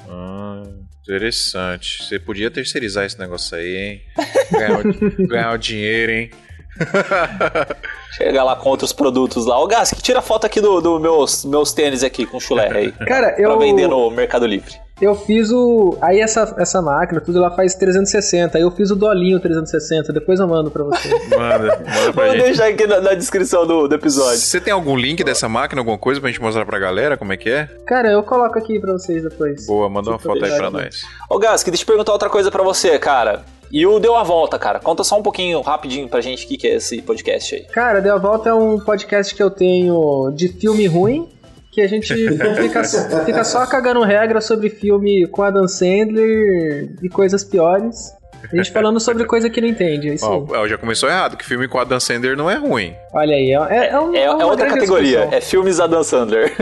Ah, interessante. Você podia terceirizar esse negócio aí, hein? Ganhar, o- ganhar o dinheiro, hein? Chega lá com outros produtos lá. Ô, Gas, que tira foto aqui do, do meus, meus tênis aqui com chulé aí. Cara, eu. Pra vender no Mercado Livre. Eu fiz o. Aí essa, essa máquina, tudo ela faz 360. Aí eu fiz o dolinho 360. Depois eu mando pra você. Manda, manda pra Vou gente. deixar aqui na, na descrição do, do episódio. Você tem algum link dessa máquina, alguma coisa pra gente mostrar pra galera como é que é? Cara, eu coloco aqui pra vocês depois. Boa, manda uma Tipo, foto aí pra verdade. nós. Ô, Gas, deixa eu perguntar outra coisa pra você, cara. E o Deu a Volta, cara. Conta só um pouquinho, rapidinho pra gente o que, que é esse podcast aí. Cara, Deu a Volta é um podcast que eu tenho de filme ruim. Que a gente fica, fica só cagando regra sobre filme com Adam Sandler e coisas piores. A gente falando sobre coisa que não entende. É isso aí. Ó, já começou errado, que filme com a Dan Sander não é ruim. Olha aí, é, é, um- É, é uma outra categoria, discussão. é filmes Adam Sandler.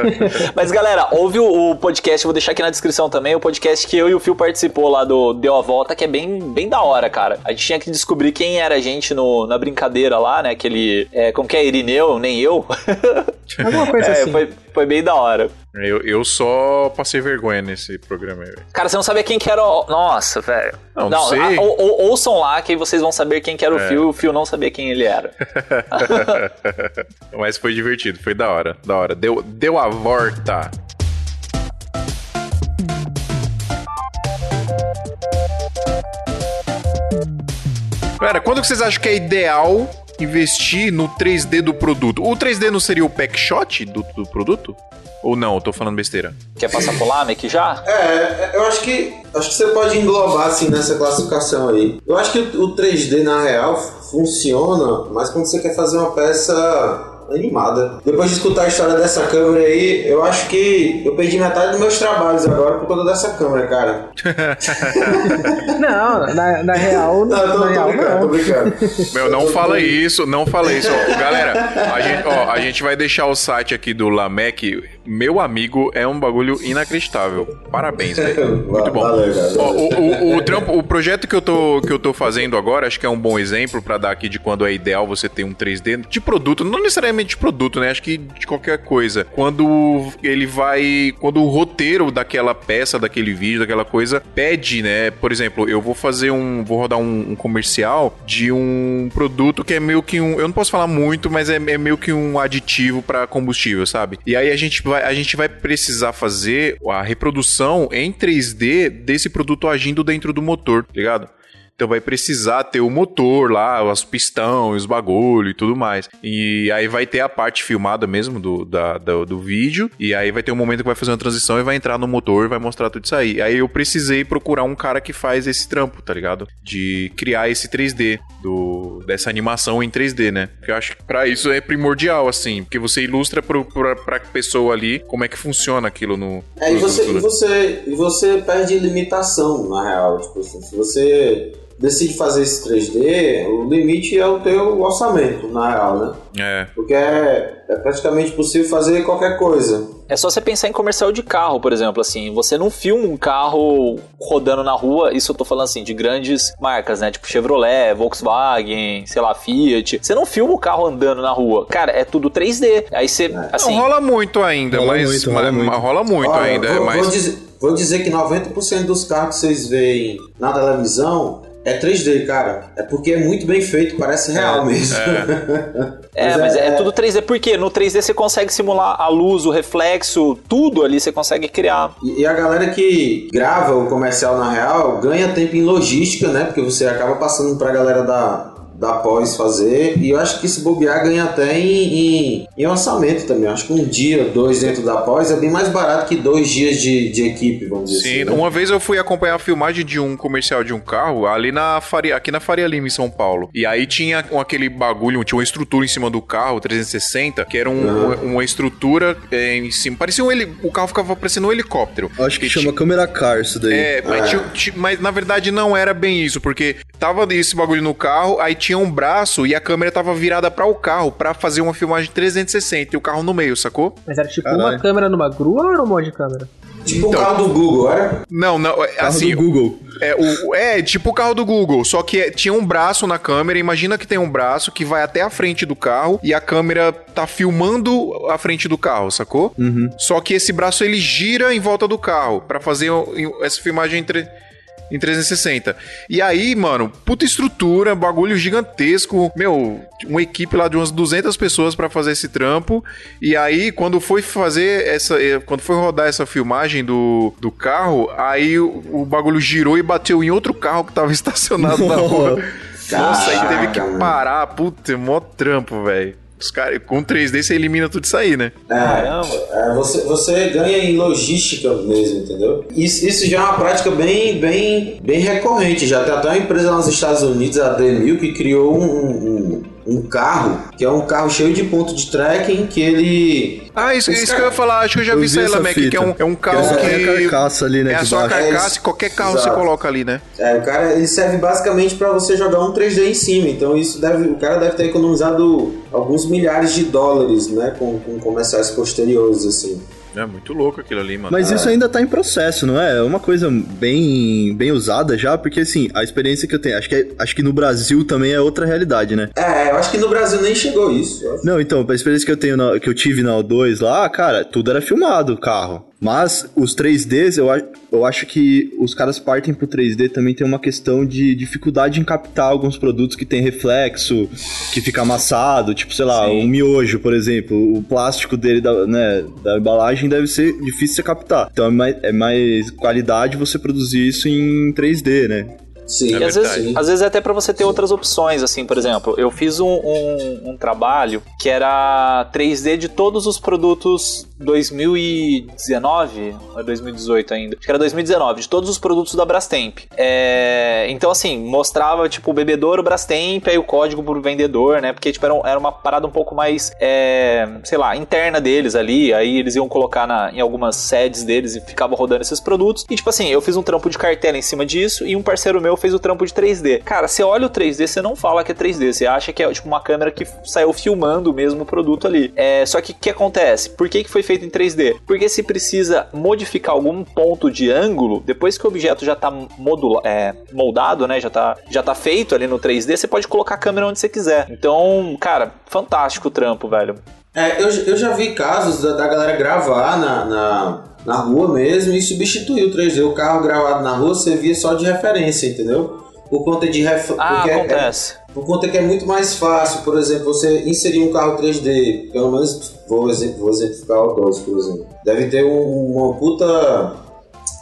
Mas galera, ouve o, o podcast, vou deixar aqui na descrição também, o podcast que eu e o Phil participou lá do Deu a Volta, que é bem, bem da hora, cara. A gente tinha que descobrir quem era a gente no, na brincadeira lá, né? Aquele. É, como que é? Irineu, nem eu. Alguma coisa É, assim. foi, foi bem da hora. Eu, eu só passei vergonha nesse programa aí, velho. Cara, você não sabia quem que era o. Nossa, velho. Não, não sei. a- ou- ou- ouçam lá que aí vocês vão saber quem que era o É. Phil e o Phil não sabia quem ele era. Mas foi divertido, foi da hora, da hora. Deu, deu a volta. Galera, quando vocês acham que é ideal investir no 3D do produto? O 3D não seria o pack shot do, do produto? Ou não? Eu tô falando besteira. Quer passar por lá, aqui já? É, eu acho que acho que você pode englobar assim nessa classificação aí. Eu acho que o, o 3D na real funciona, mas quando você quer fazer uma peça animada. Depois de escutar a história dessa câmera aí, eu acho que eu perdi metade dos meus trabalhos agora por conta dessa câmera, cara. Não, na, na real, Não, eu tô, na tô real brincando, tô não. brincando. Meu, não fala isso, não fala isso. Ó, galera, a gente, ó, a gente vai deixar o site aqui do Lamec. Meu amigo é um bagulho inacreditável. Parabéns, velho. Muito bom. Valeu, o, o, o trampo, o projeto que eu, tô, que eu tô fazendo agora, acho que é um bom exemplo pra dar aqui de quando é ideal você ter um 3D de produto, não necessariamente de produto, né? Acho que de qualquer coisa. Quando ele vai. Quando o roteiro daquela peça, daquele vídeo, daquela coisa, pede, né? Por exemplo, eu vou fazer um. Vou rodar um, um comercial de um produto que é meio que um. Eu não posso falar muito, mas é, é meio que um aditivo pra combustível, sabe? E aí a gente vai, a gente vai precisar fazer a reprodução em 3D desse produto agindo dentro do motor, tá ligado? Então vai precisar ter o motor lá, os pistão, os bagulho e tudo mais. E aí vai ter a parte filmada mesmo do, da, do, do vídeo. E aí vai ter um momento que vai fazer uma transição e vai entrar no motor e vai mostrar tudo isso aí. Aí eu precisei procurar um cara que faz esse trampo, tá ligado? De criar esse 3D, do, dessa animação em 3D, né? Porque eu acho que pra isso é primordial, assim. Porque você ilustra pro, pra, pra pessoa ali como é que funciona aquilo no. É, e você, e você, e você perde limitação, na real. Tipo assim, se você decide fazer esse 3D, o limite é o teu orçamento, na real, né? É. Porque é, é praticamente possível fazer qualquer coisa. É só você pensar em comercial de carro, por exemplo, assim, você não filma um carro rodando na rua, isso eu tô falando assim, de grandes marcas, né? Tipo Chevrolet, Volkswagen, sei lá, Fiat. Você não filma o carro andando na rua. Cara, é tudo 3D. Aí você, assim... Não rola muito ainda, Rola mas muito, rola mas- muito. mas rola muito Olha, ainda. vou, mas... vou dizer, vou dizer que 90% dos carros que vocês veem na televisão é 3D, cara. É porque é muito bem feito, parece real mesmo. É, Mas mas é- é, tudo 3D. Por quê? No 3D você consegue simular a luz, o reflexo, tudo ali você consegue criar. E, e a galera que grava o comercial na real ganha tempo em logística, né? Porque você acaba passando pra galera da, da pós fazer. E eu acho que se bobear ganha até em, em, em orçamento também. Eu acho que um dia, dois dentro da pós é bem mais barato que dois dias de, de equipe, vamos dizer Sim, assim. né? uma vez eu fui acompanhar a filmagem de um comercial de um carro ali na Faria, aqui na Faria Lima, em São Paulo. E aí tinha um- aquele bagulho, tinha uma estrutura em cima do carro, 360, que era um- uma, uma estrutura é, em cima. Parecia um heli... O carro ficava parecendo um helicóptero. Acho que E chama câmera car isso daí. É, mas, tinha- tinha- mas na verdade não era bem isso, porque tava esse bagulho no carro, aí tinha um braço e a câmera tava virada para o carro pra fazer uma filmagem 360 e o carro no meio, sacou? Mas era tipo Caralho. uma câmera numa grua ou era um monte de câmera? Tipo Então. o carro do Google, olha. Não, não, é, Carro assim, do Google. É, o, é tipo o carro do Google, só que é- tinha um braço na câmera. Imagina que tem um braço que vai até a frente do carro e a câmera tá filmando a frente do carro, sacou? Só que esse braço ele gira em volta do carro pra fazer essa filmagem entre. Em 360. E aí, mano, puta estrutura, bagulho gigantesco. Meu, uma equipe lá de umas 200 pessoas pra fazer esse trampo. E aí, quando foi fazer essa. eh, Quando foi rodar essa filmagem do, do carro, aí o, o bagulho girou e bateu em outro carro que tava estacionado na rua. Nossa, aí teve que parar. Puta, mó trampo, velho. Os caras, com 3D você elimina tudo isso aí, né? Caramba. É, você, você ganha em logística mesmo, entendeu? Isso, isso já é uma prática bem, bem, bem recorrente. Já tem até uma empresa nos Estados Unidos, a D1000, que criou um, um, um carro, que é um carro cheio de ponto de tracking, que ele... Ah, isso, isso que eu ia falar. Acho que eu já Eu vi vi isso aí, Lamek, que é um, é um carro só que. tem a carcaça ali, né, É a de sua baixo. carcaça e qualquer carro você Exato. coloca ali, né? É, o cara, ele serve basicamente para você jogar um 3D em cima. Então isso deve, o cara deve ter economizado alguns milhares de dólares, né, com, com comerciais posteriores, assim. É muito louco aquilo ali, mano. Mas isso ainda tá em processo, não é? É uma coisa bem, bem usada já, porque assim, a experiência que eu tenho, acho que, é- acho que no Brasil também é outra realidade, né? É, eu acho que no Brasil nem chegou isso. Não, então, a experiência que eu tenho na- que eu tive na O2 lá, cara, tudo era filmado, o carro. Mas os 3Ds, eu, eu acho que os caras partem pro 3D também tem uma questão de dificuldade em captar alguns produtos que tem reflexo, que fica amassado, tipo, sei lá, Sim. um miojo, por exemplo, o plástico dele, da, né, da embalagem deve ser difícil você captar. Então é mais, é mais qualidade você produzir isso em 3D, né? Sim, É E às vezes, às vezes é até pra você ter outras opções, assim, por exemplo, eu fiz um, um, um trabalho que era 3D de todos os produtos 2019 ou 2018 ainda? Acho que era 2019, de todos os produtos da Brastemp. É, então, assim, mostrava, tipo, o bebedouro Brastemp, aí o código pro vendedor, né? Porque, tipo, era, era uma parada um pouco mais, é, sei lá, interna deles ali, aí eles iam colocar na, em algumas sedes deles e ficava rodando esses produtos. E, tipo assim, eu fiz um trampo de cartela em cima disso e um parceiro meu fez o trampo de 3D. Cara, você olha o 3D, você não fala que é 3D, você acha que é tipo uma câmera que saiu filmando mesmo o produto ali. É, só que o que acontece? Por que, que foi feito em 3D? Porque se precisa modificar algum ponto de ângulo, depois que o objeto já tá modula, é, moldado, né? Já tá, já tá feito ali no 3D, você pode colocar a câmera onde você quiser. Então, cara, fantástico o trampo, velho. É, eu, eu já vi casos da, da galera gravar na, na, na rua mesmo e substituir o 3D. O carro gravado na rua servia só de referência, entendeu? Por conta de ref... Ah, porque é- acontece. Por conta que é muito mais fácil, por exemplo, você inserir um carro 3D, pelo menos vou, exempl- vou exemplificar o DOS, por exemplo. Deve ter um- uma puta.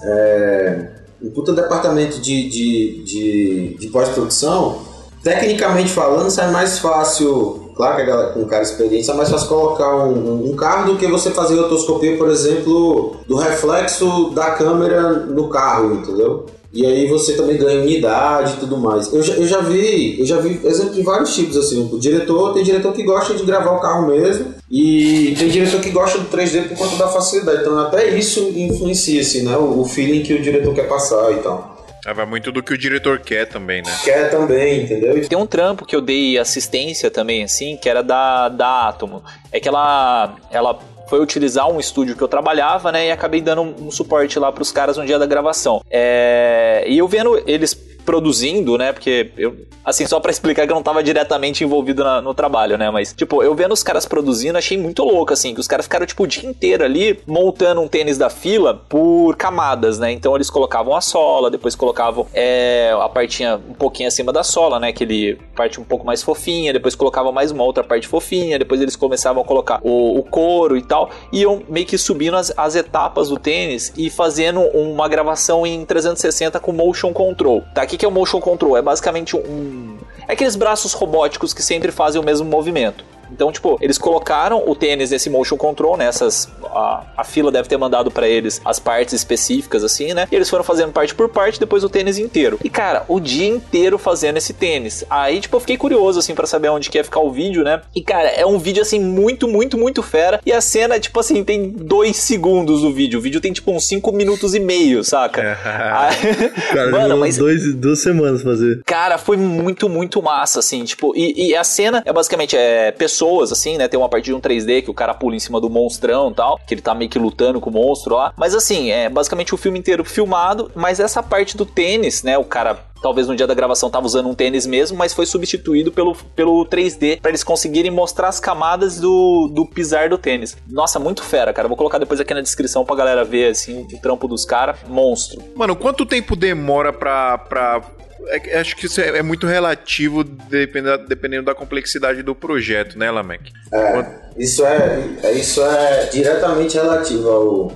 é, um puta departamento de, de, de, de pós-produção. Tecnicamente falando, sai mais fácil. Claro que a galera com um cara experiente, é mais fácil colocar um, um- carro do que você fazer rotoscopia, por exemplo, do reflexo da câmera no carro, entendeu? E aí você também ganha unidade e tudo mais. Eu já, eu já vi, eu já vi exemplo de vários tipos assim. O diretor tem diretor que gosta de gravar o carro mesmo e tem diretor que gosta do 3D por conta da facilidade. Então até isso influencia assim, né? O, o feeling que o diretor quer passar e tal. É, vai muito do que o diretor quer também, né? Quer também, entendeu? Tem um trampo que eu dei assistência também, assim, que era da, da Atomo. É que ela, ela foi utilizar um estúdio que eu trabalhava, né? E acabei dando um, suporte lá pros caras no dia da gravação. É, e eu vendo eles produzindo, né? Porque eu, assim, só para explicar que eu não tava diretamente envolvido na, no trabalho, né? Mas, tipo, eu vendo os caras produzindo, achei muito louco, assim, que os caras ficaram, tipo, o dia inteiro ali montando um tênis da fila por camadas, né? Então eles colocavam a sola, depois colocavam é, a partinha um pouquinho acima da sola, né? Aquele parte um pouco mais fofinha, depois colocavam mais uma outra parte fofinha, depois eles começavam a colocar o, o couro e tal, e iam meio que subindo as, as etapas do tênis e fazendo uma gravação em 360 com motion control. Tá? O que, que é o motion control? É basicamente um. É aqueles braços robóticos que sempre fazem o mesmo movimento. Então, tipo, eles colocaram o tênis nesse motion control, nessas. Né, a, a fila deve ter mandado para eles as partes específicas, assim, né? E eles foram fazendo parte por parte, depois o tênis inteiro. E, cara, o dia inteiro fazendo esse tênis. Aí, tipo, eu fiquei curioso, assim, para saber onde que ia ficar o vídeo, né? E, cara, é um vídeo, assim, muito, muito, muito fera. E a cena, tipo assim, tem dois segundos o vídeo. O vídeo tem, tipo, uns cinco minutos e meio, saca? Aí, cara, Mano, mas... dois, duas semanas fazer. Cara, foi muito, muito massa, assim, tipo, e, e a cena é basicamente é pessoa pessoas, assim, né? Tem uma parte de um 3D que o cara pula em cima do monstrão e tal, que ele tá meio que lutando com o monstro lá. Mas assim, é basicamente o filme inteiro filmado, mas essa parte do tênis, né? O cara talvez no dia da gravação tava usando um tênis mesmo, mas foi substituído pelo, pelo 3D para eles conseguirem mostrar as camadas do, do pisar do tênis. Nossa, muito fera, cara. Vou colocar depois aqui na descrição pra galera ver, assim, o trampo dos caras. Monstro. Mano, quanto tempo demora pra, pra é, acho que isso é, é, muito relativo dependendo, dependendo da complexidade do projeto, né, Lamek? É, isso é, é, isso é diretamente relativo ao,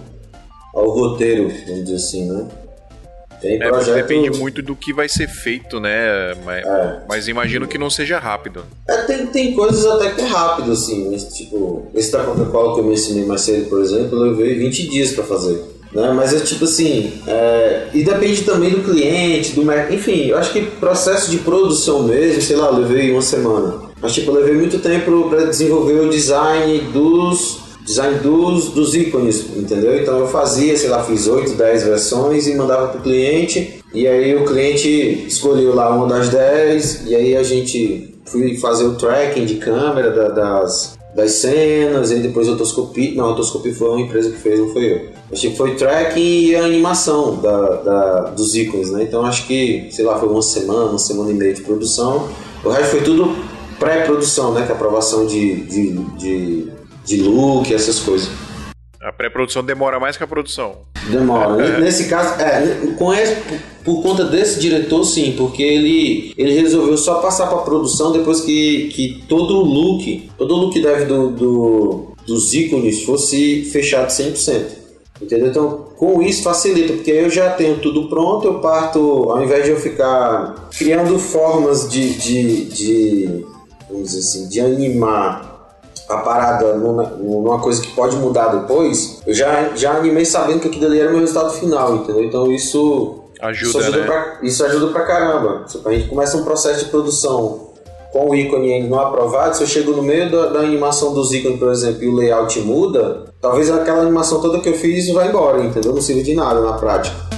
ao roteiro, vamos dizer assim, né? Tem é, projeto... Depende muito do que vai ser feito, né? Mas, é. mas imagino que não seja rápido. É, tem, tem coisas até que é rápido, assim. Mas, tipo, esse da Coca-Cola que eu mencionei mais cedo, por exemplo, eu levei 20 dias para fazer. Né? Mas é tipo assim, é, e depende também do cliente, do mercado, enfim, eu acho que processo de produção mesmo, sei lá, eu levei uma semana. Mas tipo, eu levei muito tempo para desenvolver o design dos design dos, dos ícones, entendeu? Então eu fazia, sei lá, fiz 8, 10 versões e mandava pro cliente, e aí o cliente escolheu lá uma das 10, e aí a gente fui fazer o tracking de câmera da, das, das cenas, e depois a otoscopia, não, a otoscopia foi uma empresa que fez, não foi eu. Acho que foi tracking e a animação da, da, dos ícones, né? Então acho que, sei lá, foi uma semana, uma semana e meia de produção. O resto foi tudo pré-produção, né? Que é aprovação de, de, de, de look, essas coisas. A pré-produção demora mais que a produção. Demora. Nesse caso, é, com esse, por conta desse diretor, sim, porque ele, ele resolveu só passar para produção depois que, que todo o look, todo o look deve do, do, dos ícones fosse fechado 100%. Entendeu? Então, com isso facilita, porque eu já tenho tudo pronto, eu parto, ao invés de eu ficar criando formas de, de, de vamos dizer assim, de animar a parada numa, numa, coisa que pode mudar depois, eu já, já animei sabendo que aquilo ali era o meu resultado final, entendeu? Então isso ajuda, isso ajuda, né? pra, isso ajuda pra caramba. A gente começa um processo de produção com o ícone ainda não aprovado, se eu chego no meio da, da, animação dos ícones, por exemplo, e o layout muda, talvez aquela animação toda que eu fiz vá embora, entendeu? Não sirva de nada na prática.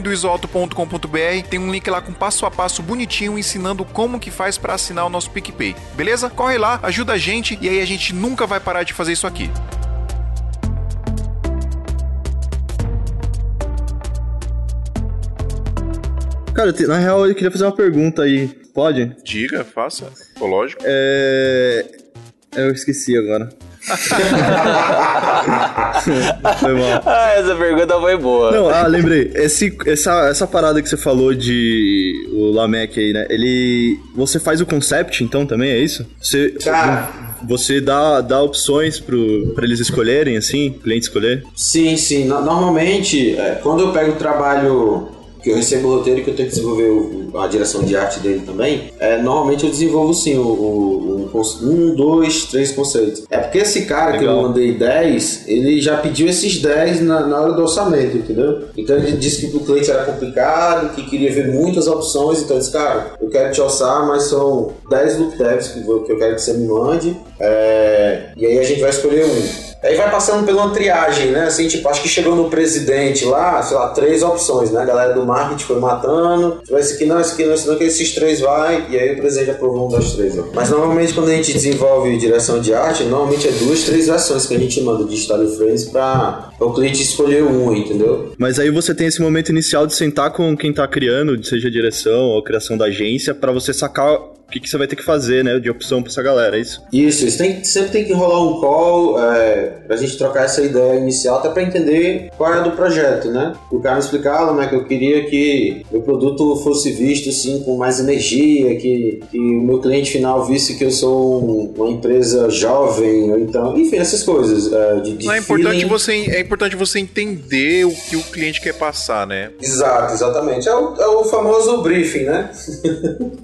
tamanhodoisoalto.com.br, tem um link lá com passo a passo bonitinho ensinando como que faz para assinar o nosso PicPay. Beleza? Corre lá, ajuda a gente e aí a gente nunca vai parar de fazer isso aqui. Cara, na real eu queria fazer uma pergunta aí. Pode? Diga, faça. Lógico. É. Eu esqueci agora. Foi mal. Ah, essa pergunta foi boa. Não, ah, lembrei. Esse, essa, essa parada que você falou de o Lamec aí, né? Ele. Você faz o concept, então, também, é isso? Você. Cara, você dá, dá opções pro, pra eles escolherem, assim, o cliente escolher? Sim, sim. No- Normalmente, é, quando eu pego o trabalho que eu recebo o roteiro e que eu tenho que desenvolver o- a direção de arte dele também, é, normalmente eu desenvolvo sim o, o- um, conce- um, dois, três conceitos. É porque esse cara que eu Legal. mandei 10, ele já pediu esses 10 na, na hora do orçamento, entendeu? Então ele disse que o cliente era complicado, que queria ver muitas opções, então eu disse, cara, eu quero te orçar, mas são 10 look tags que, que eu quero que você me mande, é, e aí a gente vai escolher um. Aí vai passando pela triagem, né? Assim, tipo, acho que chegou no presidente lá, sei lá, três opções, né? A galera do marketing foi matando. Tipo, esse aqui não, esse aqui não, esse não, que esses três vai. E aí o presidente aprovou um das três. Né? Mas normalmente quando a gente desenvolve direção de arte, normalmente é duas, três versões que a gente manda de Style Frames pra, o cliente escolher um, entendeu? Mas aí você tem esse momento inicial de sentar com quem tá criando, seja direção ou criação da agência, pra você sacar o que, que você vai ter que fazer, né, de opção pra essa galera, é isso? Isso, isso tem, sempre tem que rolar um call é, pra gente trocar essa ideia inicial, até pra entender qual é do projeto, né? O cara me explicar, como é que eu queria que meu produto fosse visto assim com mais energia, que, que o meu cliente final visse que eu sou um- uma empresa jovem, ou então, enfim, essas coisas. É, de, de Não é importante feeling. você é importante você entender o que o cliente quer passar, né? Exato, exatamente. É o, é o famoso briefing, né?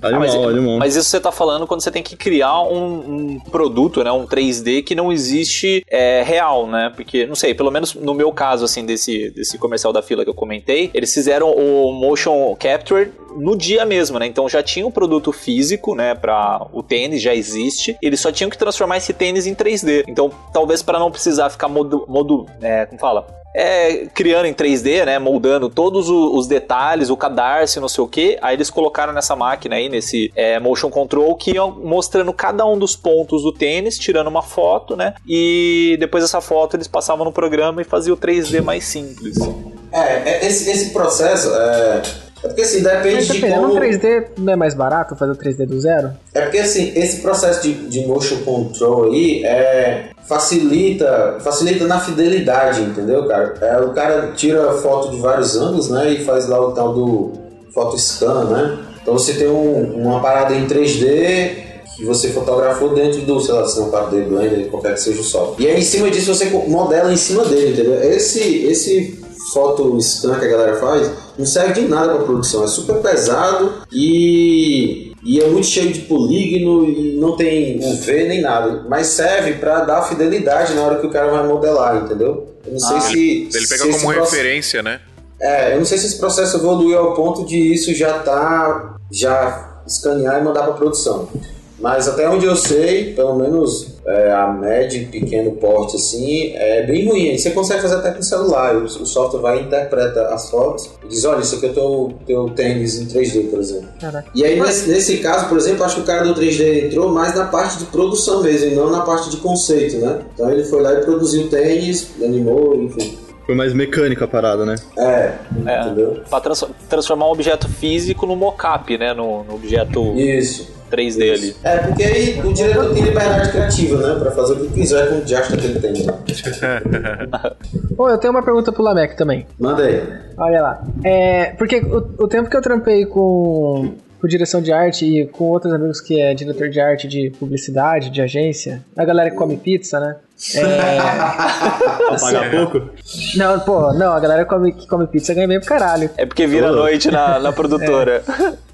Animal, mas, animal. mas isso você tá falando quando você tem que criar um, um produto, né? Um 3D que não existe é, real, né? Porque, não sei, pelo menos no meu caso, assim, desse, desse comercial da fila que eu comentei, eles fizeram o motion capture no dia mesmo, né? Então já tinha o produto físico, né? Pra o tênis já existe. Eles só tinham que transformar esse tênis em 3D. Então, talvez para não precisar ficar modu é, como fala? É, criando em 3D, né, moldando todos os detalhes, o cadarço, não sei o que. Aí eles colocaram nessa máquina aí, nesse é, motion control, que iam mostrando cada um dos pontos do tênis, tirando uma foto, né? E depois dessa foto eles passavam no programa e faziam o 3D mais simples. É, é, esse, esse processo é. É porque assim, depende Mas de dependendo, como. um 3D não é mais barato fazer o 3D do zero? É porque assim, esse processo de, de motion control aí é, facilita, facilita na fidelidade, entendeu, cara? É, o cara tira foto de vários ângulos, né? E faz lá o tal do photo scan, né? Então você tem um- uma parada em 3D que você fotografou dentro do, sei lá, se não 4D Blender, qualquer que seja o software. E aí em cima disso você modela em cima dele, entendeu? Esse, esse foto scan que a galera faz não serve de nada para produção, é super pesado e, e é muito cheio de polígono e não tem UV nem nada, mas serve para dar fidelidade na hora que o cara vai modelar, entendeu? Eu não sei Ah, se Ele se pega esse como referência, né? é, eu não sei se esse processo evoluiu ao ponto de isso já tá já escanear e mandar para produção. Mas até onde eu sei, pelo menos é, a médio e pequeno porte assim, é bem ruim. Você consegue fazer até com celular. O, o software vai e interpreta as fotos e diz, olha, isso aqui é o teu, teu tênis em 3D, por exemplo. Caraca. E aí, nesse, nesse caso, por exemplo, acho que o cara do 3D entrou mais na parte de produção mesmo, e não na parte de conceito, né? Então ele foi lá e produziu o tênis, animou, enfim. Foi mais mecânica a parada, né? É, É. entendeu? Pra trans- transformar um objeto físico no mocap, né? No, no objeto Isso. 3D ali. É, porque aí o diretor tem liberdade criativa, né? Pra fazer o que quiser com o diasta que ele tem. Né? Pô, eu tenho uma pergunta pro Lamec também. Manda aí. Olha lá. É, porque o, o tempo que eu trampei com, com direção de arte e com outros amigos que é diretor de arte de publicidade, de agência, a galera que come pizza, né? Pra pagar pouco? Não, pô, não, a galera come, que come pizza ganha bem pro caralho. É porque vira noite na, na produtora. É,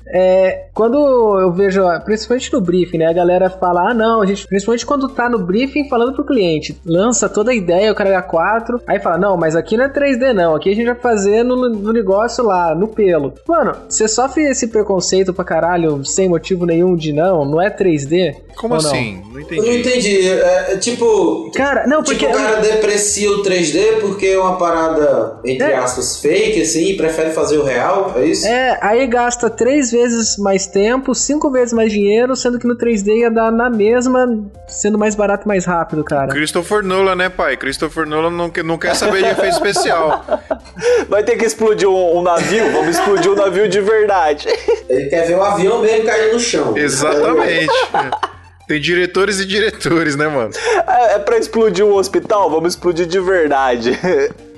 quando eu vejo, principalmente no briefing, né? A galera fala, ah não, a gente, principalmente quando tá no briefing falando pro cliente, lança toda a ideia, o cara A4, aí fala, não, mas aqui não é 3D não, aqui a gente vai fazer no, no negócio lá, no pelo. Mano, você sofre esse preconceito pra caralho, sem motivo nenhum de não, não é 3D? Como Ou não? assim? Não Eu não entendi. entendi. É, é tipo. Cara, não, porque... Tipo, o cara deprecia o 3D porque é uma parada, entre É. aspas, fake, assim, e prefere fazer o real, é isso? É, aí gasta três vezes mais tempo, cinco vezes mais dinheiro, sendo que no 3D ia dar na mesma, sendo mais barato e mais rápido, cara. Christopher Nolan, né, pai? Christopher Nolan não quer, não quer saber de efeito especial. Vai ter que explodir um, um navio? Vamos explodir um navio de verdade. Ele quer ver o avião mesmo caindo no chão. Exatamente. Tem diretores e diretores, né, mano? É, é pra explodir um hospital? Vamos explodir de verdade.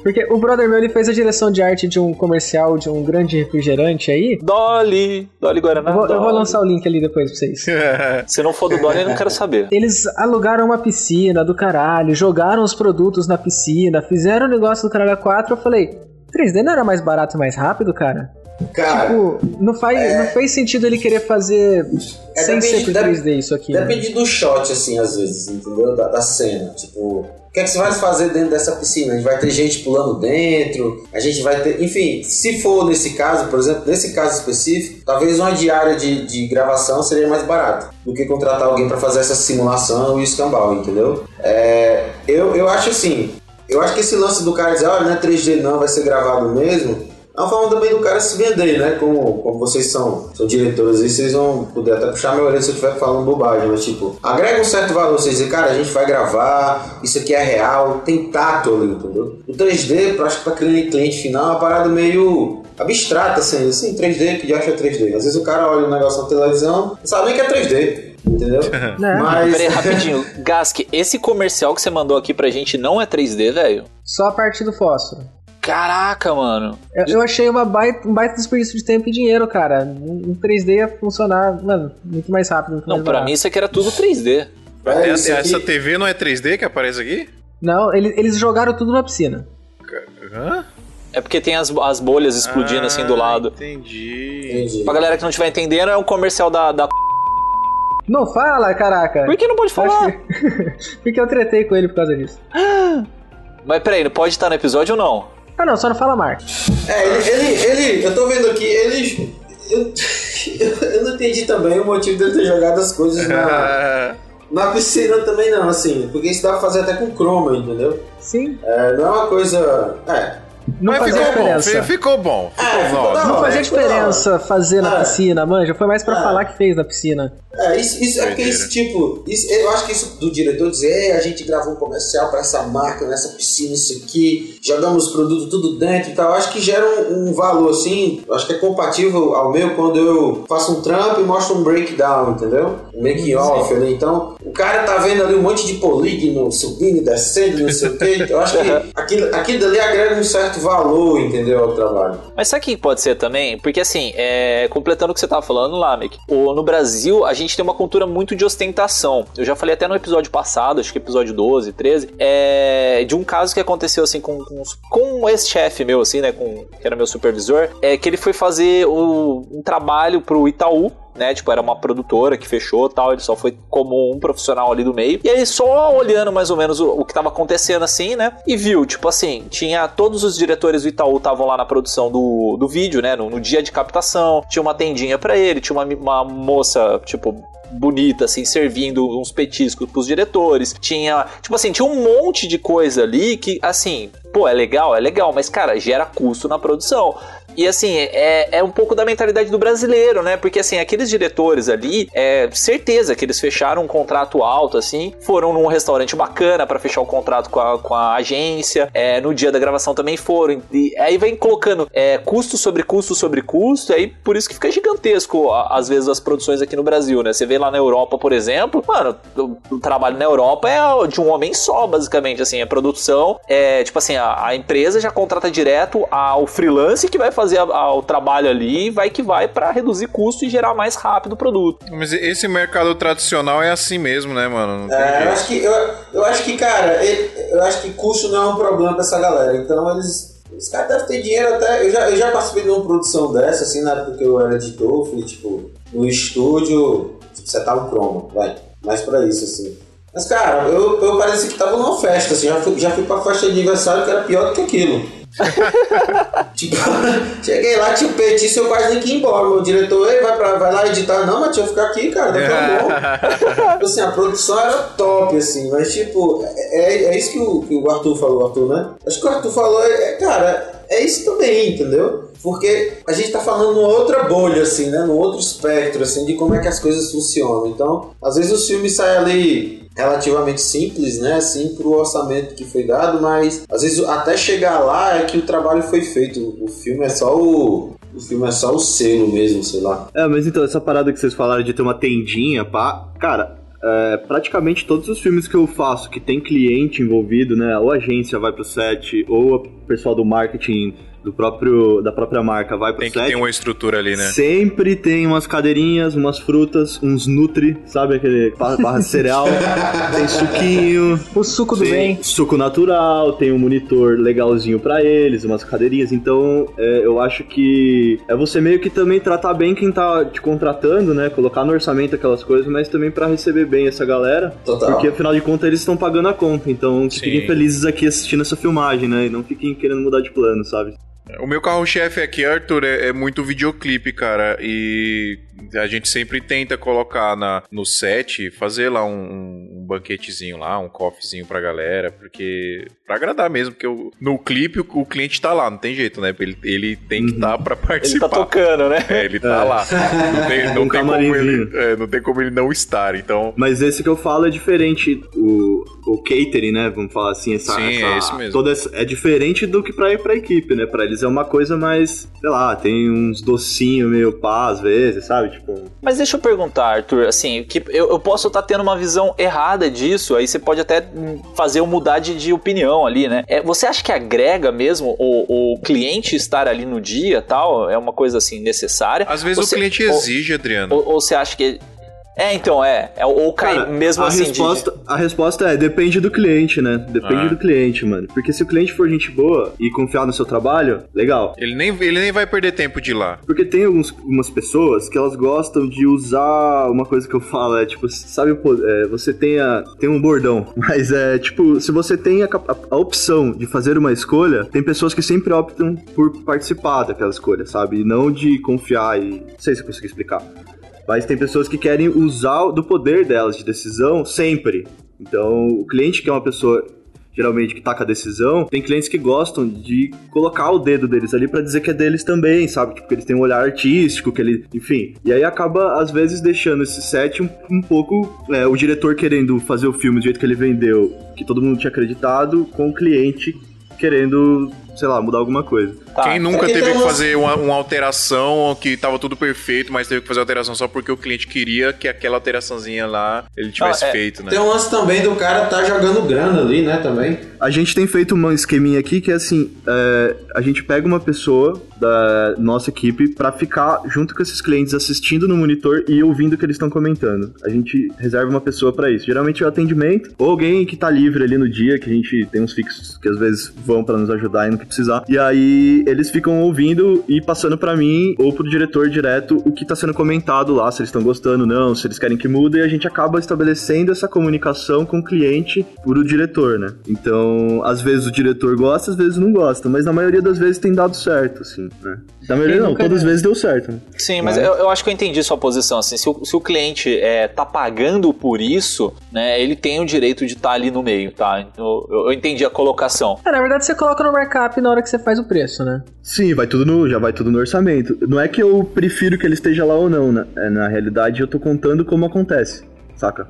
Porque o brother meu, ele fez a direção de arte de um comercial de um grande refrigerante aí. Dolly, Dolly Guaraná. Eu vou, eu vou Dolly. lançar o link ali depois pra vocês. Se não for do Dolly, eu não quero saber. Eles alugaram uma piscina do caralho, jogaram os produtos na piscina, fizeram o negócio do caralho a 4. Eu falei, 3D não era mais barato e mais rápido, cara? Cara, Tipo, não faz, não faz sentido ele querer fazer É, sem depende- ser por dep- 3D isso aqui. né? Depende do shot, assim, às vezes, entendeu? Da, da cena. Tipo, que é que você vai fazer dentro dessa piscina? A gente vai ter gente pulando dentro, a gente vai ter. Enfim, se for nesse caso, por exemplo, nesse caso específico, talvez uma diária de, de gravação seria mais barata do que contratar alguém pra fazer essa simulação e escambau, entendeu? É, eu, eu acho assim. Eu acho que esse lance do cara dizer, olha, não é 3D não, vai ser gravado mesmo. É uma forma também do cara se vender, né? Como, como vocês são, são diretores aí, vocês vão poder até puxar minha orelha se eu estiver falando bobagem, mas tipo, agrega um certo valor, vocês dizem, cara, a gente vai gravar, isso aqui é real, tem tato ali, entendeu? O 3D, eu acho que pra cliente, cliente final, é uma parada meio abstrata, assim, assim, 3D, que já acha 3D. Às vezes o cara olha o negócio na televisão, não sabe nem que é 3D, entendeu? Né? Mas. Peraí, rapidinho. Gask, esse comercial que você mandou aqui pra gente não é 3D, velho? Só a parte do fósforo. Caraca, mano. Eu, eu achei uma baita, um baita desperdício de tempo e dinheiro, cara. Um 3D ia funcionar, mano, muito mais rápido. Muito Não, mais pra barato. mim isso aqui era tudo 3D. É, Essa- aqui- Essa TV não é 3D que aparece aqui? Não, eles, eles jogaram tudo na piscina. Hã? É porque tem as, as bolhas explodindo assim do Ah, lado. Entendi. Entendi. Pra galera que não estiver entendendo, é um comercial da. da... Não fala, caraca! Por que não pode falar? que- Porque eu tretei com ele por causa disso. Mas peraí, não pode estar no episódio ou não? Ah não, só não fala Mark. É, ele, ele, ele, eu tô vendo aqui, ele. Eu, eu não entendi também o motivo dele ter jogado as coisas na, na piscina também não, assim, porque isso dá pra fazer até com chroma, entendeu? Sim, É, não é uma coisa. É. não Mas fazia ficou bom, diferença. fi- ficou bom. Ficou É, bom. Não hora, fazia diferença fazer na É. piscina, manja. Foi mais pra É. falar que fez na piscina. É, isso, isso é porque esse tipo. Isso, eu acho que isso do diretor dizer, "Ei, a gente gravou um comercial pra essa marca, nessa piscina, isso aqui, jogamos os produtos tudo dentro e tal. eu Acho que gera um, um valor assim. eu Acho que é compatível ao meu quando eu faço um trampo e mostro um breakdown, entendeu? Um making off ali. Então, o cara tá vendo ali um monte de polígono subindo e descendo, não sei o quê. Eu acho que aquilo, aquilo dali agrega um certo valor, entendeu, ao trabalho. Mas sabe o que pode ser também? Porque assim, é, completando o que você tava falando lá, Mick, o- no Brasil a gente tem uma cultura muito de ostentação. Eu já falei até no episódio passado, acho que episódio 12, 13, é, de um caso que aconteceu assim com, com, com um ex-chefe meu, assim, né, com, que era meu supervisor, é que ele foi fazer o- um trabalho pro Itaú, né? Tipo, era uma produtora que fechou tal, ele só foi como um profissional ali do meio. E aí, só olhando mais ou menos o, o que tava acontecendo assim, né? E viu, tipo assim, tinha todos os diretores do Itaú estavam lá na produção do, do vídeo, né? No, no dia de captação, tinha uma tendinha pra ele, tinha uma, uma moça, tipo, bonita, assim, servindo uns petiscos pros diretores. Tinha, tipo assim, tinha um monte de coisa ali que, assim, pô, é legal, é legal, mas, cara, gera custo na produção. E assim, é, é um pouco da mentalidade do brasileiro, né? Porque assim, aqueles diretores ali, é certeza que eles fecharam um contrato alto, assim, foram num restaurante bacana para fechar o contrato com a, com a agência, é, no dia da gravação também foram. E aí vem colocando é, custo sobre custo sobre custo, aí por isso que fica gigantesco, às vezes, as produções aqui no Brasil, né? Você vê lá na Europa, por exemplo, mano, o, o trabalho na Europa é de um homem só, basicamente, assim, a produção, é tipo assim, a, a empresa já contrata direto ao freelance que vai fazer a- a- o trabalho ali, vai que vai para reduzir custo e gerar mais rápido o produto. Mas esse mercado tradicional é assim mesmo, né, mano? É, eu acho que, eu, eu acho que, cara, ele- eu acho que custo não é um problema pra essa galera. Então eles. Os caras devem ter dinheiro até. Eu já, eu já participei de uma produção dessa, assim, na época que eu era editor, fui tipo, no estúdio, tipo, setar um chroma, vai. Mais pra isso, assim. Mas, cara, eu, eu parecia que tava numa festa, assim, já fui, já fui pra festa de aniversário que era pior do que aquilo. tipo, cheguei lá, tinha o petício, eu quase nem quis ir embora. Meu diretor, ei, vai, pra, vai lá editar. Não, mas deixa eu ficar aqui, cara, tá tão bom. Tipo assim, a produção era top, assim, mas tipo, é, é- é isso que o, que o Arthur falou, Arthur, né? Acho que o Arthur falou, é, é, cara, é isso também, entendeu? Porque a gente tá falando numa outra bolha, assim, né? Num outro espectro, assim, de como é que as coisas funcionam. Então, às vezes os filmes saem ali relativamente simples, né? Assim, pro orçamento que foi dado, mas às vezes até chegar lá é que o trabalho foi feito. O filme é só o. O filme é só o selo mesmo, sei lá. É, mas então, essa parada que vocês falaram de ter uma tendinha, pá, cara, é, praticamente todos os filmes que eu faço que tem cliente envolvido, né? Ou a agência vai pro set, ou o pessoal do marketing do próprio da própria marca vai pro Tem que set. ter uma estrutura ali, né? Sempre tem umas cadeirinhas, umas frutas, uns nutri, sabe aquele barra de cereal, tem suquinho, O suco do tem bem. suco natural, tem um monitor legalzinho pra eles, umas cadeirinhas. Então, é, eu acho que é você meio que também tratar bem quem tá te contratando, né? Colocar no orçamento aquelas coisas, mas também pra receber bem essa galera. Total. Porque afinal de contas eles estão pagando a conta. Então, Sim. fiquem felizes aqui assistindo essa filmagem, né? E não fiquem querendo mudar de plano, sabe? O meu carro-chefe aqui, Arthur, é, é muito videoclipe, cara. E a gente sempre tenta colocar na, no set, fazer lá um, um banquetezinho lá, um coffeezinho pra galera, porque. pra agradar mesmo, porque o- no clipe o, o cliente tá lá, não tem jeito, né? Ele, ele tem que estar pra Ele tá participar. tocando, né? É, ele tá lá. Não tem, não Um tem como ele, é, não tem como ele não estar. Então, Mas esse que eu falo é diferente. O, o catering, né? Vamos falar assim, essa. Sim, essa- é esse mesmo. Toda essa- é diferente do que pra ir pra equipe, né? Pra eles é uma coisa mais. Sei lá, tem uns docinhos meio pá, às vezes, sabe? Tipo. Mas deixa eu perguntar, Arthur, assim, que eu, eu posso estar tendo uma visão errada disso, aí você pode até fazer eu mudar de, de opinião ali, né? É, você acha que agrega mesmo o, o cliente estar ali no dia tal? É uma coisa assim necessária? às vezes Você- o cliente ou- exige, Adriano. Ou, ou você acha que. É, então, é. é ou cai Cara, mesmo a assim de- resposta, a resposta é depende do cliente, né? Depende Ah. do cliente, mano. Porque se o cliente for gente boa e confiar no seu trabalho, legal. Ele nem, ele nem vai perder tempo de ir lá. Porque tem alguns, algumas pessoas que elas gostam de usar uma coisa que eu falo, é tipo, sabe, é, você tem, a, tem um bordão, mas é tipo, se você tem a, a- a opção de fazer uma escolha, tem pessoas que sempre optam por participar daquela escolha, sabe? E não de confiar e. Não sei se eu consegui explicar. Mas tem pessoas que querem usar do poder delas de decisão sempre. Então, o cliente que é uma pessoa geralmente que tá com a decisão, tem clientes que gostam de colocar o dedo deles ali pra dizer que é deles também, sabe? Tipo, que eles têm um olhar artístico, que ele, enfim. E aí acaba às vezes deixando esse set um, um pouco é, o diretor querendo fazer o filme do jeito que ele vendeu, que todo mundo tinha acreditado, com o cliente querendo, sei lá, mudar alguma coisa. Tá. Quem nunca É que teve que umas- fazer uma, uma alteração que tava tudo perfeito, mas teve que fazer alteração só porque o cliente queria que aquela alteraçãozinha lá ele tivesse Ah, é. feito, né? Tem um lance também do cara tá jogando grana ali, né, também. A gente tem feito um esqueminha aqui que é assim: é, a gente pega uma pessoa da nossa equipe pra ficar junto com esses clientes assistindo no monitor e ouvindo o que eles estão comentando. A gente reserva uma pessoa pra isso. Geralmente é o atendimento ou alguém que tá livre ali no dia, que a gente tem uns fixos que às vezes vão pra nos ajudar e no que precisar. E aí eles ficam ouvindo e passando pra mim ou pro diretor direto o que tá sendo comentado lá, se eles estão gostando, não, se eles querem que mude, e a gente acaba estabelecendo essa comunicação com o cliente por o diretor, né? Então, às vezes o diretor gosta, às vezes não gosta, mas na maioria das vezes tem dado certo, assim, né? Na maioria não, todas as né? vezes deu certo. né? Sim, mas eu, eu acho que eu entendi sua posição. Assim, se, o, se o cliente é, tá pagando por isso, né, ele tem o direito de estar ali no meio, tá? Eu, eu- eu entendi a colocação. É, na verdade, você coloca no markup na hora que você faz o preço, né? Sim, vai tudo no, já vai tudo no orçamento. Não é que eu prefiro que ele esteja lá ou não, né? É, na realidade eu tô contando como acontece, saca?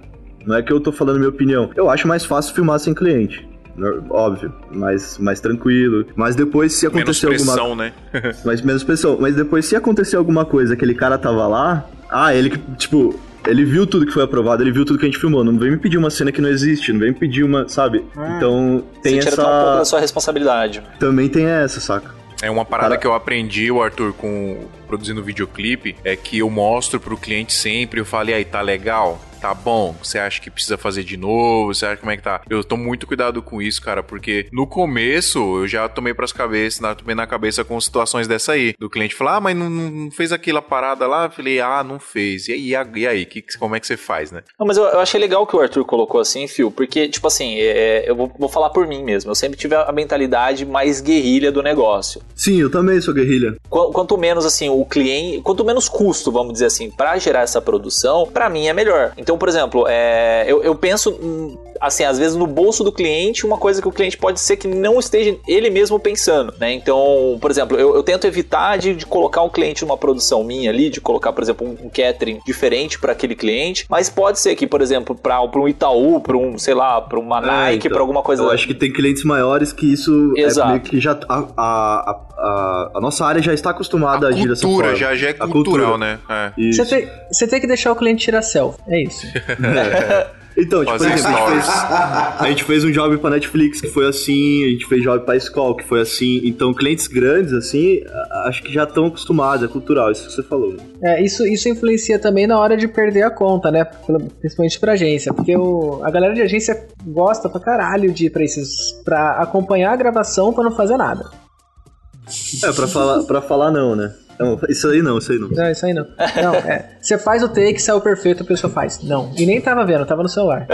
Não é que eu tô falando minha opinião. Eu acho mais fácil filmar sem cliente. no- Óbvio, mais, mais tranquilo. Mas depois, se Menos acontecer alguma pressão, né? Mas menos pressão. Mas depois, se acontecer alguma coisa, aquele cara tava lá. Ah, ele que, tipo. Ele viu tudo que foi aprovado, ele viu tudo que a gente filmou. Não vem me pedir uma cena que não existe, não vem me pedir uma, sabe? Então, tem Você tira um pouco da essa. sua responsabilidade. Também tem essa, saca? É uma parada Cara- que eu aprendi, o Arthur, com produzindo videoclipe, é que eu mostro pro cliente sempre, eu falei, aí, tá legal? Tá bom? Você acha que precisa fazer de novo? Você acha como é que tá? Eu tô muito cuidado com isso, cara, porque no começo eu já tomei pras cabeças, na- tomei na cabeça com situações dessa aí. Do cliente falar, ah, mas não, não- fez aquela parada lá? Eu falei, ah, não fez. E aí, e aí, e aí? Que, como é que você faz, né? Não, mas eu, eu achei legal que o Arthur colocou assim, Fio, porque, tipo assim, é, eu vou, vou falar por mim mesmo. Eu sempre tive a mentalidade mais guerrilha do negócio. Sim, eu também sou guerrilha. Qu- Quanto menos assim o cliente, quanto menos custo, vamos dizer assim, para gerar essa produção, para mim é melhor. Então, por exemplo, é, eu, eu penso assim, às vezes no bolso do cliente, uma coisa que o cliente pode ser que não esteja ele mesmo pensando, né? Então, por exemplo, eu, eu tento evitar de, de colocar um cliente numa produção minha ali, de colocar, por exemplo, um, um catering diferente para aquele cliente, mas pode ser que, por exemplo, para um Itaú, para um, sei lá, para uma Nike, então, para alguma coisa. Eu acho que tem clientes maiores que isso Exato. é meio que já a, a, a, a nossa área já está acostumada a, agir dessa forma. Cultura, já, já é cultural, cultura. né? É. Você tem, você tem que deixar o cliente tirar selfie. É isso. Então, tipo, por exemplo, a gente, fez, a gente fez um job pra Netflix que foi assim, a gente fez job pra Skoll que foi assim. Então, clientes grandes, assim, acho que já estão acostumados, é cultural, isso que você falou. É, isso, isso influencia também na hora de perder a conta, né? Principalmente pra agência. Porque o, a galera de agência gosta pra caralho de ir pra esses. pra acompanhar a gravação pra não fazer nada. É, pra falar, pra falar não, né? Não, isso aí não, isso aí não. Não, isso aí não. Não, é. Você faz o take, saiu perfeito, a pessoa faz. Não. E nem tava vendo, tava no celular.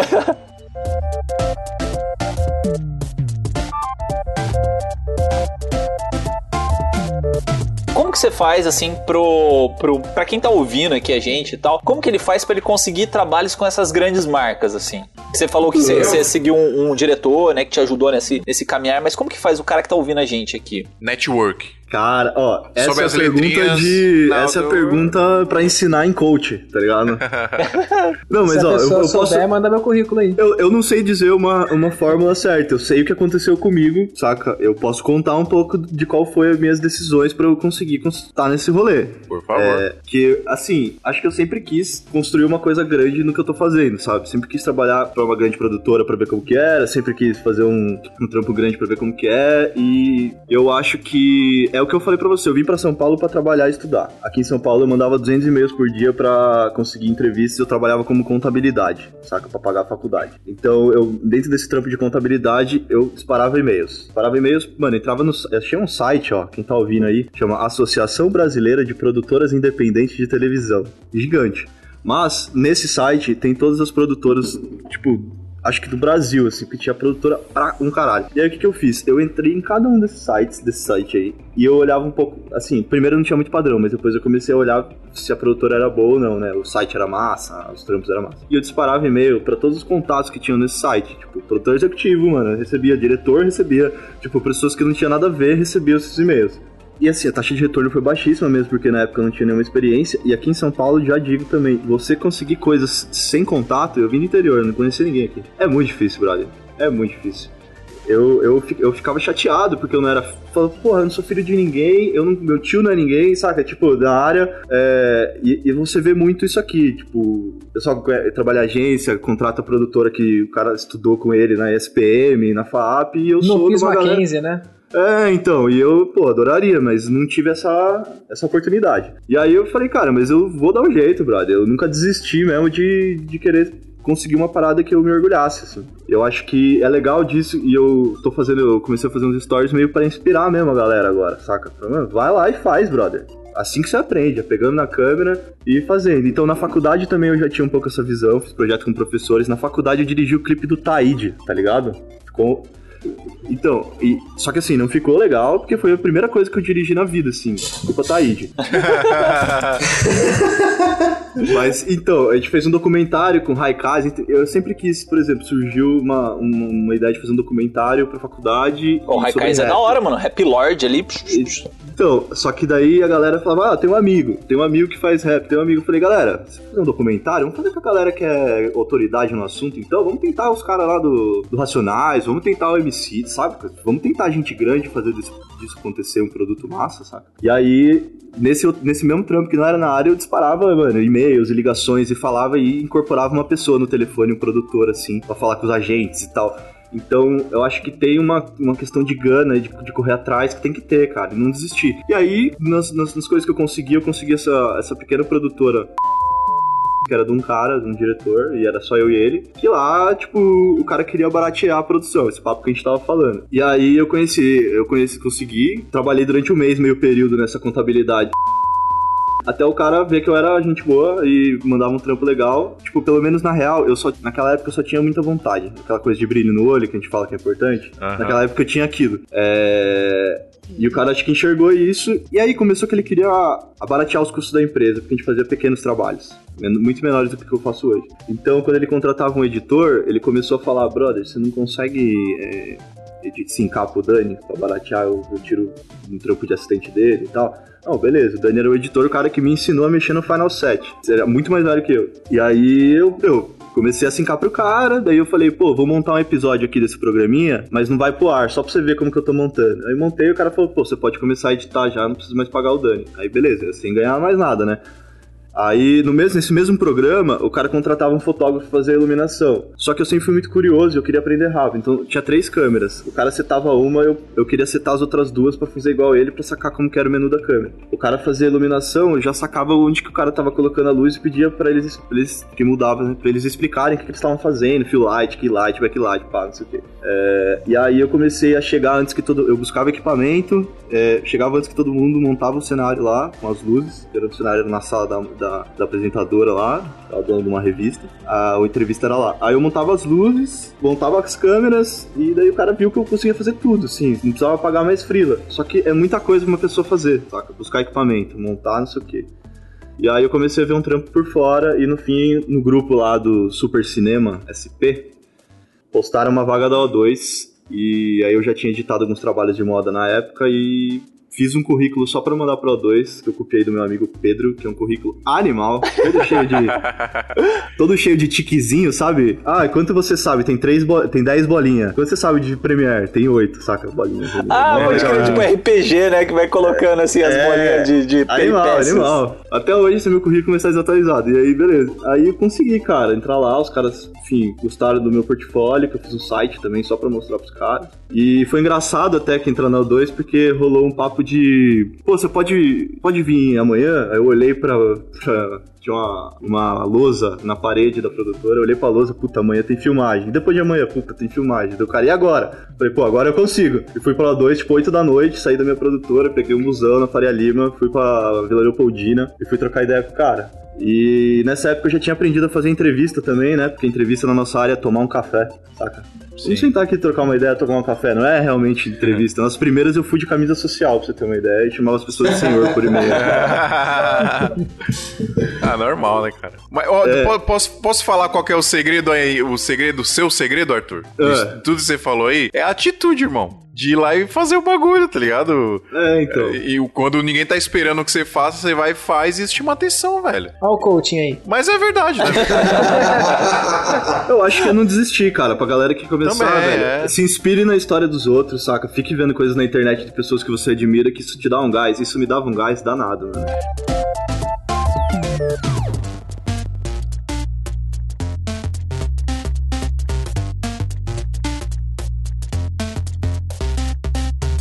Como que você faz, assim, pro, pro, pra quem tá ouvindo aqui a gente e tal, como que ele faz pra ele conseguir trabalhos com essas grandes marcas, assim? Você falou que você, você seguiu um, um diretor, né, que te ajudou nesse, nesse caminhar, mas como que faz o cara que tá ouvindo a gente aqui? Network. Cara, ó, essa Sobre é a pergunta de. não, essa é a pergunta pra ensinar em coach, tá ligado? não, mas Se a ó, eu, eu posso. souber, manda meu currículo aí. Eu, eu não sei dizer uma, uma fórmula certa. Eu sei o que aconteceu comigo, saca? Eu posso contar um pouco de qual foi as minhas decisões pra eu conseguir estar nesse rolê. Por favor. É, que, assim, acho que eu sempre quis construir uma coisa grande no que eu tô fazendo, sabe? Sempre quis trabalhar pra uma grande produtora pra ver como que era, sempre quis fazer um, um trampo grande pra ver como que é, e eu acho que é o que eu falei pra você, eu vim pra São Paulo pra trabalhar e estudar. Aqui em São Paulo eu mandava 200 e-mails por dia pra conseguir entrevistas, eu trabalhava como contabilidade, saca? Pra pagar a faculdade. Então, eu, dentro desse trampo de contabilidade, eu disparava e-mails. Disparava e-mails, mano, entrava no... Eu achei um site, ó, quem tá ouvindo aí, chama Associação Brasileira de Produtoras Independentes de Televisão. Gigante. Mas, nesse site, tem todas as produtoras, tipo, acho que do Brasil, assim, porque tinha produtora pra um caralho. E aí o que, que eu fiz? Eu entrei em cada um desses sites, desse site aí, e eu olhava um pouco, assim, primeiro não tinha muito padrão, mas depois eu comecei a olhar se a produtora era boa ou não, né? O site era massa, os trampos eram massa. E eu disparava e-mail pra todos os contatos que tinham nesse site, tipo, produtor executivo, mano, recebia diretor, recebia, tipo, pessoas que não tinha nada a ver, recebia esses e-mails. E assim, a taxa de retorno foi baixíssima mesmo, porque na época eu não tinha nenhuma experiência. E aqui em São Paulo, já digo também, você conseguir coisas sem contato, eu vim do interior, não conhecia ninguém aqui. É muito difícil, brother. É muito difícil. Eu, eu, eu ficava chateado, porque eu não era. Falava, porra, eu não sou filho de ninguém, eu não, meu tio não é ninguém, saca? Tipo, da área. é, e, e você vê muito isso aqui, tipo, o pessoal que trabalha em agência, contrata a produtora que o cara estudou com ele na ESPM, na FAAP, e eu sou Não de fiz uma galera. Mackenzie, né? É, então, e eu, pô, adoraria, mas não tive essa, essa oportunidade. E aí eu falei, cara, mas eu vou dar um jeito, brother. Eu nunca desisti mesmo de, de querer conseguir uma parada que eu me orgulhasse, assim. Eu acho que é legal disso e eu tô fazendo, eu comecei a fazer uns stories meio pra inspirar mesmo a galera agora, saca? Mano, vai lá e faz, brother. Assim que você aprende, é pegando na câmera e fazendo. Então na faculdade também eu já tinha um pouco essa visão, fiz projeto com professores. Na faculdade eu dirigi o clipe do Taíde, tá ligado? Ficou então, e, só que assim, não ficou legal, porque foi a primeira coisa que eu dirigi na vida, assim. Desculpa, Taíde. Mas, então, a gente fez um documentário com Raikaz. Eu sempre quis, por exemplo, surgiu uma, uma, uma ideia de fazer um documentário pra faculdade. O Raikais é da hora, mano. Happy Lord ali. Então, só que daí a galera falava, ah, tem um amigo, tem um amigo que faz rap, tem um amigo. Eu falei, galera, você fazer um documentário? Vamos fazer com a galera que é autoridade no assunto, então? Vamos tentar os caras lá do, do Racionais, vamos tentar o MC, sabe? Vamos tentar gente grande fazer disso, disso acontecer um produto massa, sabe? E aí, nesse, nesse mesmo trampo que não era na área, eu disparava, mano, e-mails e ligações e falava e incorporava uma pessoa no telefone, um produtor, assim, pra falar com os agentes e tal. Então, eu acho que tem uma, uma questão de gana, de, de correr atrás, que tem que ter, cara, não desistir. E aí, nas, nas, nas coisas que eu consegui, eu consegui essa, essa pequena produtora que era de um cara, de um diretor, e era só eu e ele, que lá, tipo, o cara queria baratear a produção, esse papo que a gente tava falando. E aí eu conheci, eu conheci, consegui, trabalhei durante um mês, meio período nessa contabilidade. Até o cara ver que eu era gente boa e mandava um trampo legal. Tipo, pelo menos na real, eu só naquela época eu só tinha muita vontade. Aquela coisa de brilho no olho que a gente fala que é importante. Aham. Naquela época eu tinha aquilo. É... E o cara acho que enxergou isso. E aí começou que ele queria abaratear os custos da empresa, porque a gente fazia pequenos trabalhos. Muito menores do que eu faço hoje. Então, quando ele contratava um editor, ele começou a falar: brother, você não consegue é, edi- sincar pro Dani pra baratear, eu, eu tiro um trampo de assistente dele e tal. Não, beleza, o Dani era o editor, o cara que me ensinou a mexer no Final 7. Ele era muito mais velho que eu. E aí eu, eu comecei a sincar pro cara, daí eu falei, pô, vou montar um episódio aqui desse programinha, mas não vai pro ar, só pra você ver como que eu tô montando. Aí montei o cara falou, pô, você pode começar a editar já, não precisa mais pagar o Dani. Aí beleza, sem ganhar mais nada, né? Aí, no mesmo, nesse mesmo programa, o cara contratava um fotógrafo pra fazer a iluminação. Só que eu sempre fui muito curioso e eu queria aprender rápido. Então, tinha três câmeras. O cara setava uma, eu, eu queria setar as outras duas pra fazer igual ele, pra sacar como que era o menu da câmera. O cara fazia a iluminação, eu já sacava onde que o cara tava colocando a luz e pedia pra eles, pra eles que mudava, né? Pra eles explicarem o que, que eles estavam fazendo, fill light, key light, backlight, pá, não sei o quê. É, e aí eu comecei a chegar antes que todo... Eu buscava equipamento, é, chegava antes que todo mundo montava o cenário lá, com as luzes. Era o cenário na sala da, da, da apresentadora lá, ela dona de uma revista. A, a entrevista era lá. Aí eu montava as luzes, montava as câmeras, e daí o cara viu que eu conseguia fazer tudo, assim. Não precisava pagar mais frila. Só que é muita coisa pra uma pessoa fazer, saca? Buscar equipamento, montar, não sei o quê. E aí eu comecei a ver um trampo por fora, e no fim, no grupo lá do Super Cinema, SP, postaram uma vaga da O2 e aí eu já tinha editado alguns trabalhos de moda na época e fiz um currículo só pra mandar pra O2, que eu copiei do meu amigo Pedro, que é um currículo animal, todo cheio de todo cheio de tiquezinho, sabe? Ah, quanto você sabe? Tem três bo... tem 10 bolinhas. Quanto você sabe de Premiere? Tem 8, saca? Bolinhas. Ah, É, pode crer, é. tipo RPG, né? Que vai colocando assim as É. bolinhas de, de Animal, peripécias. animal. Até hoje esse meu currículo está desatualizado. E aí, beleza. Aí eu consegui, cara, entrar lá, os caras, enfim, gostaram do meu portfólio, que eu fiz um site também só pra mostrar pros caras. E foi engraçado até que entrar na O2, porque rolou um papo de. Pô, você pode, pode vir amanhã? Aí eu olhei pra. pra tinha uma, uma lousa na parede da produtora, eu olhei pra lousa, puta, amanhã tem filmagem. Depois de amanhã, puta, tem filmagem. Deu cara, e agora? Falei, pô, agora eu consigo. E fui pra dois, tipo, 8 da noite, saí da minha produtora, peguei um busão na Faria Lima, fui pra Vila Leopoldina e fui trocar ideia com o cara. E nessa época eu já tinha aprendido a fazer entrevista também, né? Porque entrevista na nossa área é tomar um café, saca? Vamos sentar aqui e trocar uma ideia, tomar um café. Não é realmente entrevista. Nas primeiras eu fui de camisa social, pra você ter uma ideia, e chamava as pessoas de senhor por e-mail. ah, normal, né, cara? Mas, ó, É. po- posso, posso falar qual que é o segredo aí? O segredo, o seu segredo, Arthur? É. Isso- tudo que você falou aí é atitude, irmão. De ir lá e fazer o bagulho, tá ligado? É, então. E o- quando ninguém tá esperando que você faça, você vai e faz e isso chama atenção, velho. Olha o coaching aí. Mas é verdade, né? Eu acho que é não desistir, cara. Pra galera que começar, Também, velho. é. Se inspire na história dos outros, saca? Fique vendo coisas na internet de pessoas que você admira, que isso te dá um gás. Isso me dava um gás danado, mano.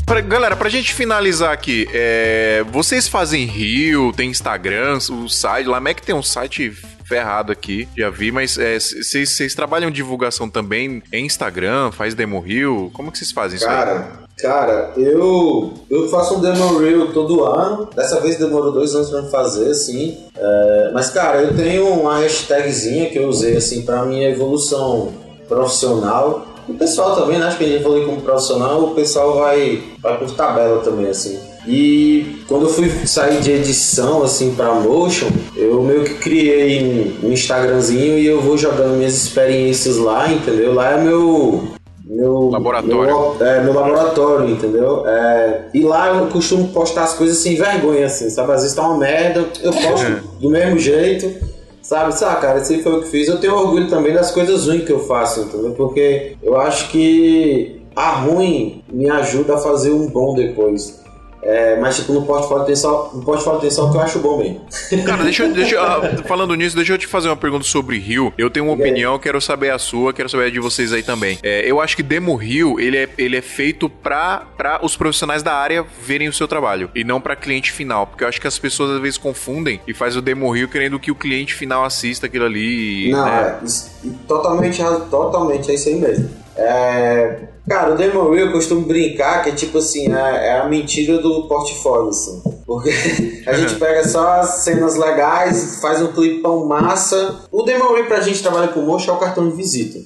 Pra- galera, pra gente finalizar aqui, é, vocês fazem Rio, tem Instagram, o site, lá é que tem um site ferrado aqui, já vi, mas é, vocês vocês trabalham divulgação também em Instagram, faz Demo Rio, como que vocês fazem isso aí? Cara, cara, eu, eu faço um demo reel todo ano. Dessa vez demorou dois anos pra fazer, assim. É, mas, cara, eu tenho uma hashtagzinha que eu usei, assim, pra minha evolução profissional. O pessoal também, né? Acho que a gente falou como profissional, o pessoal vai, vai por tabela também, assim. E quando eu fui sair de edição, assim, pra Motion, eu meio que criei um, Instagramzinho e eu vou jogando minhas experiências lá, entendeu? Lá é meu, meu Laboratório. Meu, é, meu laboratório, entendeu? É, e lá eu costumo postar as coisas sem vergonha, assim, sabe? Às vezes tá uma merda, eu posto do mesmo jeito, sabe? Sabe, cara, aí foi o que fiz. Eu tenho orgulho também das coisas ruins que eu faço, entendeu? Porque eu acho que a ruim me ajuda a fazer um bom depois. É, mas, tipo, no portfólio tem só, no portfólio tem só o que eu acho bom mesmo. Cara, deixa, deixa ah, falando nisso, deixa eu te fazer uma pergunta sobre Rio. Eu tenho uma opinião, quero saber a sua, quero saber a de vocês aí também. É, eu acho que Demo Rio, ele é, ele é feito pra, pra os profissionais da área verem o seu trabalho e não pra cliente final, porque eu acho que as pessoas às vezes confundem e faz o Demo Rio querendo que o cliente final assista aquilo ali. Não, né? é, totalmente, totalmente é isso aí mesmo. É, cara, o Demo Reel eu costumo brincar que é tipo assim, é, é a mentira do portfólio, assim. Porque a gente pega só as cenas legais, faz um clipão massa. O Demo Reel pra gente trabalha com motion é o cartão de visita.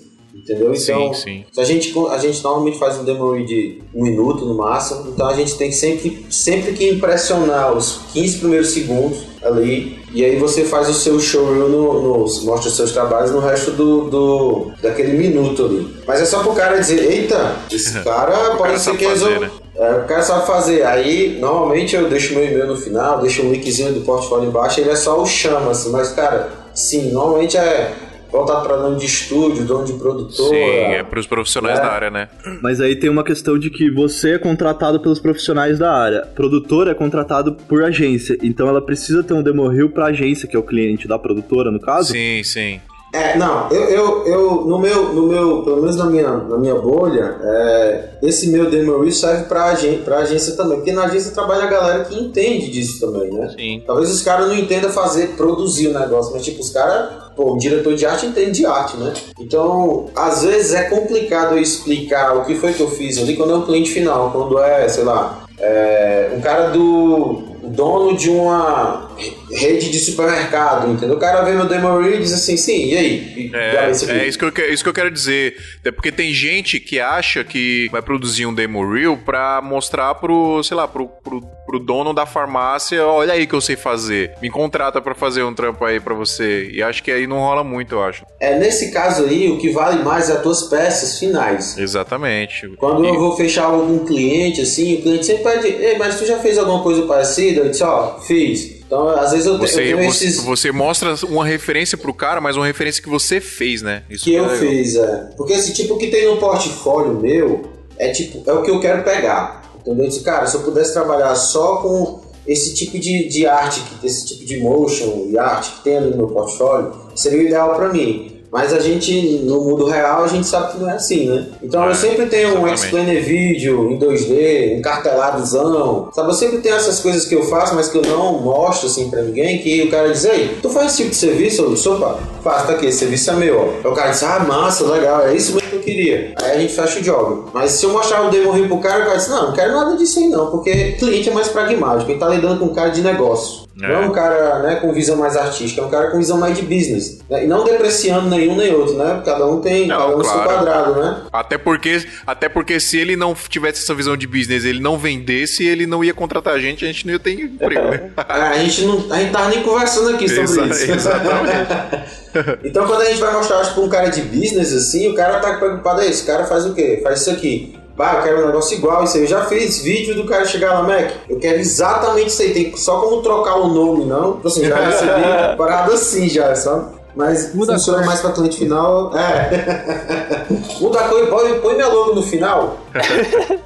Entendeu? Então, Sim, sim. a gente, a gente normalmente faz um demo de um minuto no máximo, então a gente tem sempre, sempre que impressionar os 15 primeiros segundos ali, e aí você faz o seu showreel, no, no, mostra os seus trabalhos no resto do, do daquele minuto ali. Mas é só pro cara dizer, eita, esse cara pode cara ser que resolva. né? É, o cara sabe fazer. Aí, normalmente eu deixo meu e-mail no final, deixo um linkzinho do portfólio embaixo, ele é só o chama, assim. Mas, cara, sim, normalmente é voltado pra dono de estúdio, dono de produtora. Sim, é pros profissionais É. da área, né? Mas aí tem uma questão de que você é contratado pelos profissionais da área. Produtor é contratado por agência. Então ela precisa ter um demo reel pra agência, que é o cliente da produtora, no caso. Sim, sim. É, não, eu, eu, eu no, meu, no meu, pelo menos na minha, na minha bolha, é, esse meu demo reel serve pra, agen pra agência também, porque na agência trabalha a galera que entende disso também, né? Sim. Talvez os caras não entendam fazer, produzir o negócio, mas tipo, os caras, pô, o diretor de arte entende de arte, né? Então, às vezes é complicado eu explicar o que foi que eu fiz ali quando é um cliente final, quando é, sei lá, é, um cara do dono de uma rede de supermercado, entendeu? O cara vê meu demo reel e diz assim, sim, e aí? E, É, é isso, que eu, que- isso que eu quero dizer. Até porque tem gente que acha que vai produzir um demo reel pra mostrar pro, sei lá, pro, pro, pro dono da farmácia, olha aí que eu sei fazer. Me contrata pra fazer um trampo aí pra você. E acho que aí não rola muito, eu acho. É, nesse caso aí, o que vale mais é as tuas peças finais. Exatamente. Quando E- eu vou fechar algum cliente, assim, o cliente sempre pede, Ei, mas tu já fez alguma coisa parecida? Eu disse, ó, fiz. Então, às vezes eu, te- eu Você, tenho você, esses você mostra uma referência pro cara, mas uma referência que você fez, né? Isso que é eu legal. fiz, é. Porque esse tipo que tem no portfólio meu, é tipo, é o que eu quero pegar. Entendeu? Eu disse, cara, se eu pudesse trabalhar só com esse tipo de, de arte, esse tipo de motion e arte que tem ali no meu portfólio, seria o ideal pra mim. Mas a gente, no mundo real, a gente sabe que não é assim, né? Então É, eu sempre tenho um exatamente. explainer vídeo em 2D, um carteladozão. Sabe, eu sempre tenho essas coisas que eu faço, mas que eu não mostro assim pra ninguém, que o cara diz, ei, tu faz esse tipo de serviço? Eu disse, opa, faço, tá aqui, esse serviço é meu, ó. Aí o cara diz, ah, massa, legal, é isso mesmo que eu queria. Aí a gente fecha o job. Mas se eu mostrar o demo reel pro cara, o cara diz, não, não quero nada disso aí não, porque cliente é mais pragmático, ele tá lidando com um cara de negócio. É. Não é um cara né, com visão mais artística, é um cara com visão mais de business. né? E não depreciando nenhum nem outro, né? Cada um tem Não, cada um seu claro. quadrado, né? Até porque, até porque se ele não tivesse essa visão de business, ele não vendesse, ele não ia contratar a gente, a gente não ia ter emprego, né? É, a gente não a gente tava nem conversando aqui sobre Exa- isso. exatamente. então quando a gente vai mostrar tipo, um cara de business assim, o cara tá preocupado aí, esse cara faz o quê? Faz isso aqui. Bah, eu quero um negócio igual, isso aí. Eu já fiz vídeo do cara chegar lá, Mac. Eu quero exatamente isso aí. Tem só como trocar o nome, não. Tipo assim, já recebi parada assim já, sabe? Mas Muda funciona mais pra cliente final. É. Muda a cor e põe, põe minha logo no final.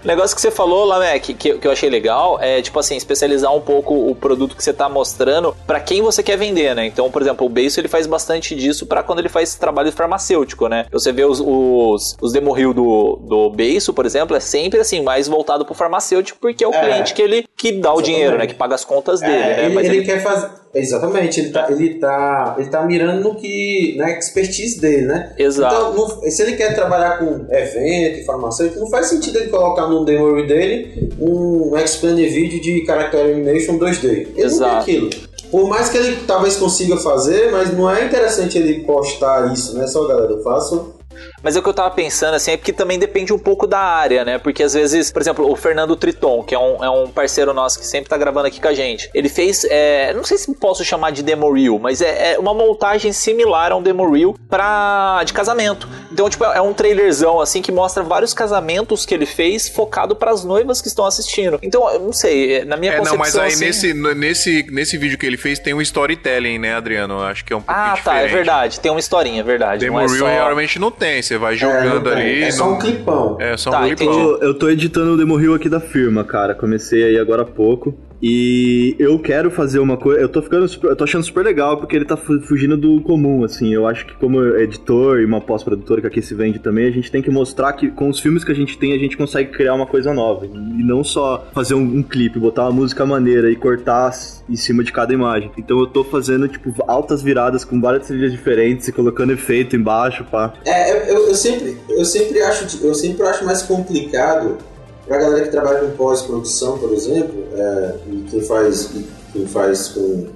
O negócio que você falou, Lamek, que, que eu achei legal, é tipo assim, especializar um pouco o produto que você tá mostrando pra quem você quer vender, né? Então, por exemplo, o Beiço ele faz bastante disso pra quando ele faz trabalho farmacêutico, né? Você vê os, os, os do, do Beiço, por exemplo, é sempre assim, mais voltado pro farmacêutico, porque é o É. cliente que ele que dá o dinheiro, né? Que paga as contas dele, É, né? ele, Mas ele ele- quer fazer. Exatamente, ele tá, ele, tá, ele tá mirando no que. na expertise dele, né? Exato. Então, não- se ele quer trabalhar com evento farmacêutico, não faz sentido ele colocar no demo dele um explainer vídeo de character animation 2D. Ele Exato. aquilo. Por mais que ele talvez consiga fazer, mas não é interessante ele postar isso, né? Só galera, eu faço. Mas é o que eu tava pensando, assim, é porque também depende um pouco da área, né? Porque às vezes, por exemplo, o Fernando Triton, que é um, é um parceiro nosso que sempre tá gravando aqui com a gente, ele fez, é, não sei se posso chamar de demo reel, mas é, é uma montagem similar a um demo reel pra, de casamento. Então, tipo, é um trailerzão, assim, que mostra vários casamentos que ele fez focado pras noivas que estão assistindo. Então, eu não sei, na minha É, não, concepção... mas aí assim- nesse, nesse, nesse vídeo que ele fez tem um storytelling, né, Adriano? Eu Acho que é um pouquinho Ah, tá, é diferente. verdade, tem uma historinha, é verdade. Demo não é reel só... realmente não tem, você vai jogando é, não tem. ali. É só um clipão. É só Tá, um clipão. Eu, eu tô editando o Demo Reel aqui da firma, cara. Comecei aí agora há pouco. E eu quero fazer uma coisa. Eu tô ficando super, eu tô achando super legal porque ele tá fu- fugindo do comum, assim. Eu acho que, como editor e uma pós-produtora que aqui se vende também, a gente tem que mostrar que com os filmes que a gente tem, a gente consegue criar uma coisa nova. E não só fazer um, um clipe, botar uma música maneira e cortar em cima de cada imagem. Então eu tô fazendo, tipo, altas viradas com várias trilhas diferentes e colocando efeito embaixo, pá. É, eu, eu- eu sempre, eu sempre acho, eu sempre acho mais complicado pra galera que trabalha com pós-produção, por exemplo, é, e quem faz, e quem faz com.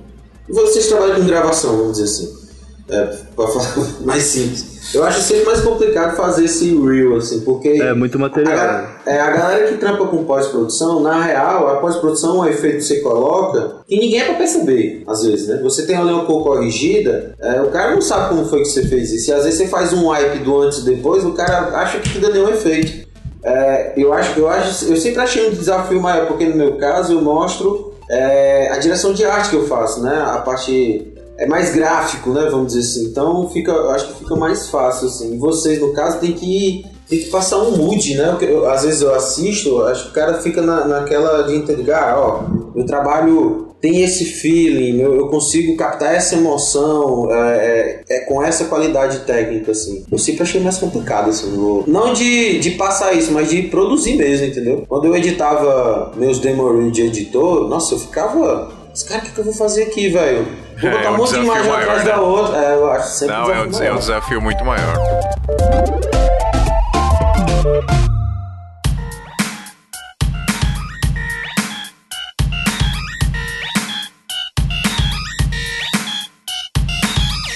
e Vocês trabalham com gravação, vamos dizer assim. É, pra falar mais simples. Eu acho sempre mais complicado fazer esse reel, assim, porque. É muito A, material. ga- é, a galera que trampa com pós-produção, na real, a pós-produção é um efeito que você coloca que ninguém é pra perceber, às vezes, né? Você tem ali uma cor corrigida, é, o cara não sabe como foi que você fez isso. E às vezes você faz um wipe do antes e depois, o cara acha que tudo deu um efeito. É, eu acho, eu acho, eu sempre achei um desafio maior, porque no meu caso eu mostro é, a direção de arte que eu faço, né? A parte é mais gráfico, né? Vamos dizer assim. Então fica, eu acho que fica mais fácil assim. Vocês no caso tem que tem que passar um mood, né? Porque eu- às vezes eu assisto, acho que o cara fica na, naquela de entender, ah, ó, meu trabalho tem esse feeling, eu, eu consigo captar essa emoção é, é, é com essa qualidade técnica, assim. Eu sempre achei mais complicado, assim. não de, de passar isso, mas de produzir mesmo, entendeu? Quando eu editava meus demo de editor, nossa, eu ficava. Esse cara, o que, que eu vou fazer aqui, velho? Vou É, botar é um um monte de imagem maior, atrás né? da outra. É, eu acho sempre Não, é um, desafio des- é um desafio muito maior.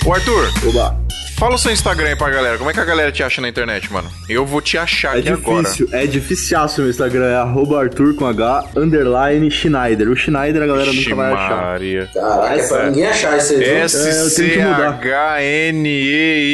Ô Arthur, Oba. Fala o seu Instagram aí pra galera. Como é que a galera te acha na internet, mano? Eu vou te achar É aqui agora. difícil, é dificiaço meu Instagram, é arroba Arthur com H, underline Schneider. O Schneider a galera nunca vai achar. Caraca, é pra ninguém achar isso aí. viu? É.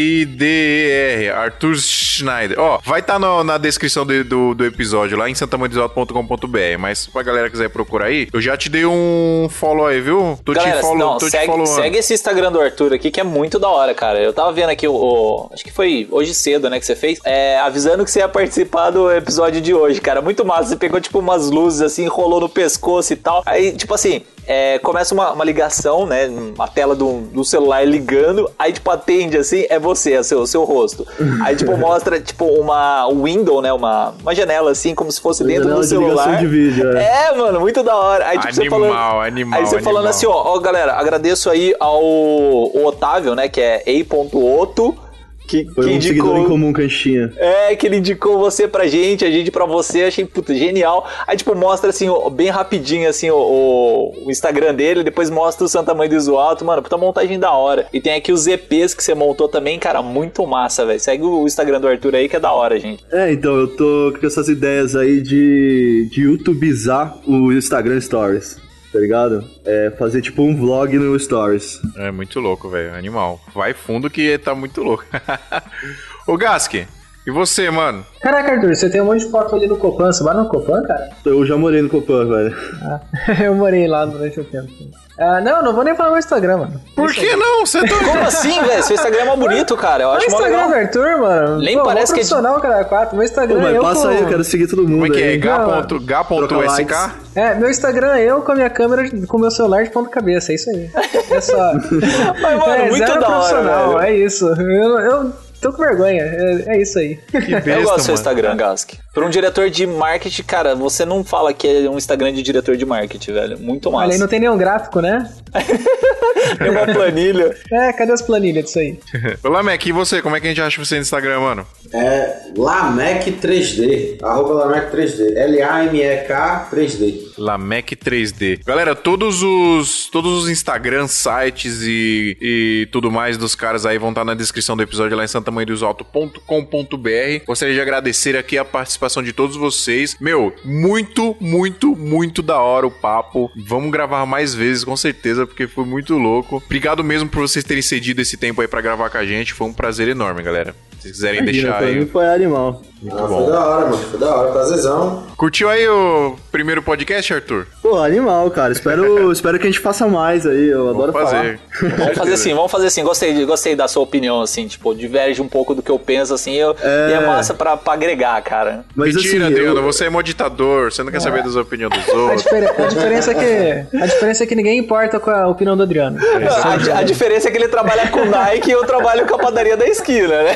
S-C-H-N-E-I-D-E-R. Arthur Schneider. Ó, vai estar na descrição do, do, do episódio lá em santamandesalto.com.br. Mas pra galera que quiser procurar aí, eu já te dei um follow aí, viu? Tô Galera, te follow, não, tô te segue, followando. segue esse Instagram do Arthur aqui que é muito da hora, cara. Eu tava vendo aqui o, o- Acho que foi hoje cedo, né, que você fez. É, avisando que você ia participar do episódio de hoje, cara. Muito massa. Você pegou, tipo, umas luzes assim, enrolou no pescoço e tal. Aí, tipo assim. É, começa uma, uma ligação, né? A tela do, do celular ligando, aí, tipo, atende assim, é você, é seu, seu rosto. Aí, tipo, mostra, tipo, uma window, né? Uma, uma janela, assim, como se fosse dentro janela do celular. de vídeo, é. É, mano, muito da hora. Aí, tipo, você Animal, falando, animal, Aí você falando animal. assim, ó, ó, galera, agradeço aí ao o Otávio, né, que é ei.oto, que, Foi que um seguidor em indicou... comum que. É, que ele indicou você pra gente, a gente pra você, achei, puta, genial. Aí, tipo, mostra, assim, bem rapidinho, assim, o, o- Instagram dele, depois mostra o Santa Mãe do Iso Alto, mano, puta montagem da hora. E tem aqui os EPs que você montou também, cara, muito massa, velho. Segue o Instagram do Arthur aí, que é da hora, gente. É, então, eu tô com essas ideias aí de, de YouTubizar o Instagram Stories, tá ligado? É fazer tipo um vlog no Stories. É muito louco, velho. Animal. Vai fundo que tá muito louco. Ô, Gask, e você, mano? Caraca, Arthur, você tem um monte de foto ali no Copan. Você vai no Copan, cara? Eu já morei no Copan, velho. Ah, eu morei lá durante o tempo. Ah, não, não vou nem falar meu Instagram, mano. Por que não? Você tá... Como assim, velho? Seu Instagram é mó bonito, cara. Eu O acho mó Instagram legal. do Arthur, mano. Nem Pô, parece que é profissional, cara, 4. Meu Instagram Pô, é eu passa com... aí, eu quero seguir todo mundo Como é que é? Troca É, meu Instagram é eu com a minha câmera, com o meu celular de ponta cabeça, é isso aí. É só. Mas, mano, é, muito da hora, profissional, velho. é isso. Eu, eu tô com vergonha, é, é isso aí. Que besta, Eu gosto do seu. Instagram, Gask. Pra um diretor de marketing, cara, você não fala que é um Instagram de diretor de marketing, velho. Muito massa. Olha aí, não tem nenhum gráfico, né? Tem uma planilha. É, cadê as planilhas disso aí? Olá, Mac, e você? Como é que a gente acha você no Instagram, mano? É Lamec 3D. Arroba Lamec 3D. L-A-M-E-K 3D. Lamec 3D. Galera, todos os todos os Instagram, sites e, e tudo mais dos caras aí vão estar na descrição do episódio lá em santamanhodosalto.com.br. Gostaria de agradecer aqui a participação de todos vocês. Meu, muito, muito, muito da hora o papo. Vamos gravar mais vezes, com certeza, porque foi muito louco. Obrigado mesmo por vocês terem cedido esse tempo aí pra gravar com a gente. Foi um prazer enorme, galera. Se quiserem Imagina, deixar aí. mim foi animal. Ah, foi da hora, mano. Foi da hora. Prazerzão. Curtiu aí o primeiro podcast, Arthur? Pô, animal, cara. Espero, espero que a gente faça mais aí. Eu adoro Vamos fazer. falar. Vamos fazer assim, vamos fazer assim. Gostei, gostei da sua opinião, assim, tipo, diverge um pouco do que eu penso, assim, eu, e é massa pra, pra agregar, cara. Mas Mentira, assim, Adriano, eu, você é mó ditador, você não quer saber das opiniões dos A, outros. difere- a diferença é que, a diferença é que ninguém importa com a opinião do Adriano. A, di- a diferença é que ele trabalha com Nike e eu trabalho com a padaria da esquina, né?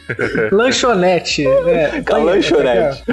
Lanchonete. É, Com a lanchonete.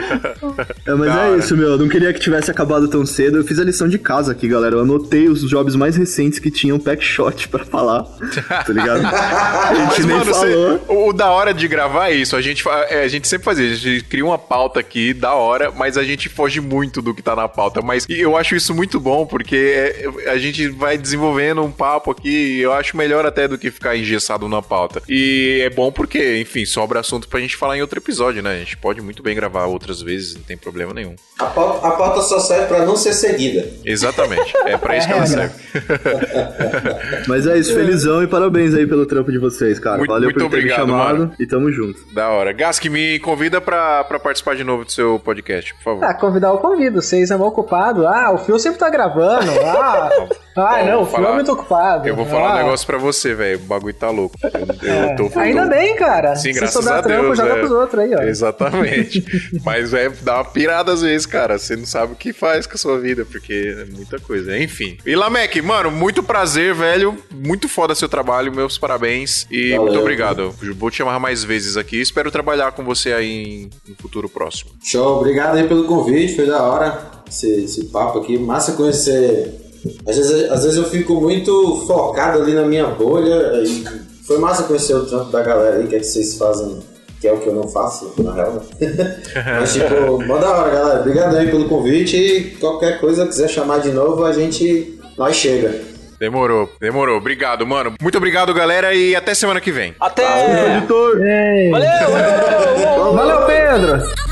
é, mas Da é isso, meu. Eu não queria que tivesse acabado tão cedo. Eu fiz a lição de casa aqui, galera. Eu anotei os jobs mais recentes que tinham pack shot pra falar. Tá ligado? A gente Mas, nem mano, falou. você- o, o da hora de gravar é isso. A gente, é, a gente sempre fazia, a gente cria uma pauta aqui, da hora, mas a gente foge muito do que tá na pauta. Mas eu acho isso muito bom, porque é, a gente vai desenvolvendo um papo aqui, e eu acho melhor até do que ficar engessado na pauta. E é bom porque, enfim, sobra assunto pra gente falar em outro episódio, né? A gente pode muito bem gravar outras vezes, não tem problema nenhum. A pauta, a pauta só serve pra não ser seguida. Exatamente. É pra isso que ela serve. Mas é isso, felizão e parabéns aí pelo trampo de vocês, cara. Muito- Valeu muito por ter obrigado, me chamado mano. e tamo junto. Da hora. Gask, me convida pra, pra participar de novo do seu podcast, por favor. Ah, convidar eu convido. Vocês é mal ocupado. Ah, o Phil sempre tá gravando. Ah, ah não, o falar- é muito ocupado. Eu vou falar ah, um negócio pra você, velho. O bagulho tá louco. Eu, eu é. tô, Ainda tô- bem, cara. Sim, Se graças sobrar a trampo, Deus. joga é. pros outros aí, ó. Exatamente. Mas é, dá uma pirada às vezes, cara. Você não sabe o que faz com a sua vida, porque é muita coisa. Enfim. E Lamek, mano, muito prazer, velho. Muito foda seu trabalho, meus parabéns. E Valeu. muito obrigado. Vou te chamar mais vezes aqui. Espero trabalhar com você aí em, em futuro próximo. Show, obrigado aí pelo convite, foi da hora esse, esse papo aqui. Massa conhecer. Às vezes, às vezes eu fico muito focado ali na minha bolha. E foi massa conhecer o trampo da galera aí, que é que vocês fazem, que é o que eu não faço, na real. né? Mas tipo, mó da hora, galera. Obrigado aí pelo convite e qualquer coisa quiser chamar de novo, a gente. Nós chega. Demorou, demorou. Obrigado, mano. Muito obrigado, galera, e até semana que vem. Até! Editor! Ei. Valeu, valeu! Valeu, Pedro!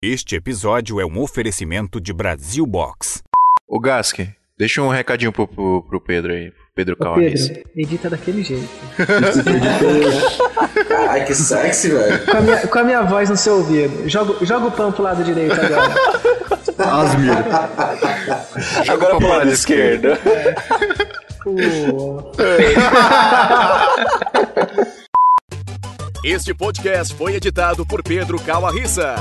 Este episódio é um oferecimento de Brasil Box. Ô, Gask, deixa um recadinho pro, pro, pro Pedro aí. Pedro. Pedro, edita daquele jeito. Caralho, que sexy, velho. Com a, minha, com a minha voz no seu ouvido. Joga, joga o pão pro lado direito agora. Asmir. Agora pro lado esquerdo. Pô. Este podcast foi editado por Pedro Calarissa.